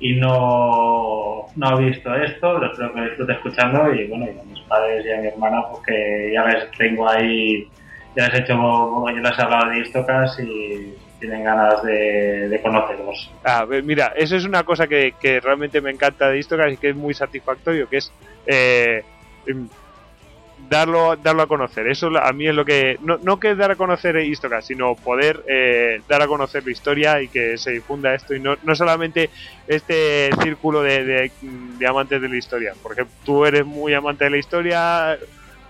y no, no ha visto esto, espero que lo esté escuchando y bueno, a mis padres y a mi hermana, pues que ya les tengo ahí ya les he hecho, yo les he hablado de Istocas y tienen ganas de, conocerlos. Ah, mira, eso es una cosa que, realmente me encanta de Istocas y que es muy satisfactorio, que es eh, darlo, darlo a conocer. Eso a mí es lo que. No, no que dar a conocer Istocas, sino poder eh, dar a conocer la historia y que se difunda esto. Y no, no solamente este círculo de, de, amantes de la historia. Porque tú eres muy amante de la historia.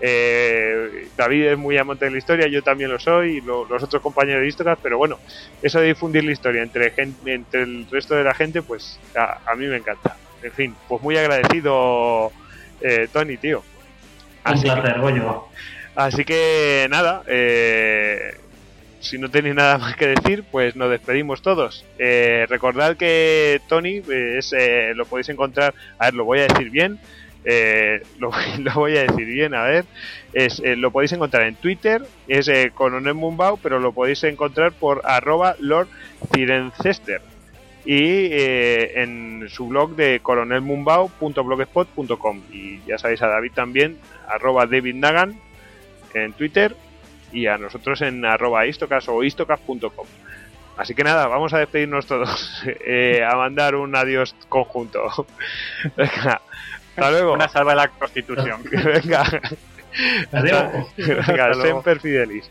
Eh, David es muy amante de la historia, yo también lo soy, y los otros compañeros de Istocas, pero bueno, eso de difundir la historia entre, entre el resto de la gente, pues a, a mí me encanta. En fin, pues muy agradecido, eh, Tony, tío. Así que, Así que nada, eh, si no tenéis nada más que decir, pues nos despedimos todos. Eh, recordad que Tony es, eh, lo podéis encontrar, a ver, lo voy a decir bien, lo, voy a decir bien, a ver, es, lo podéis encontrar en Twitter, es Coronel Mumbao, pero lo podéis encontrar por arroba Lord Cirencester y eh, en su blog de coronelmumbao.blogspot.com y ya sabéis a David también arroba David Nagan en Twitter y a nosotros en arroba istocas o istocas.com así que nada, vamos a despedirnos todos eh, a mandar un adiós conjunto. Venga, hasta luego. una salva de la constitución. Venga, adiós. Venga, Semper Fidelis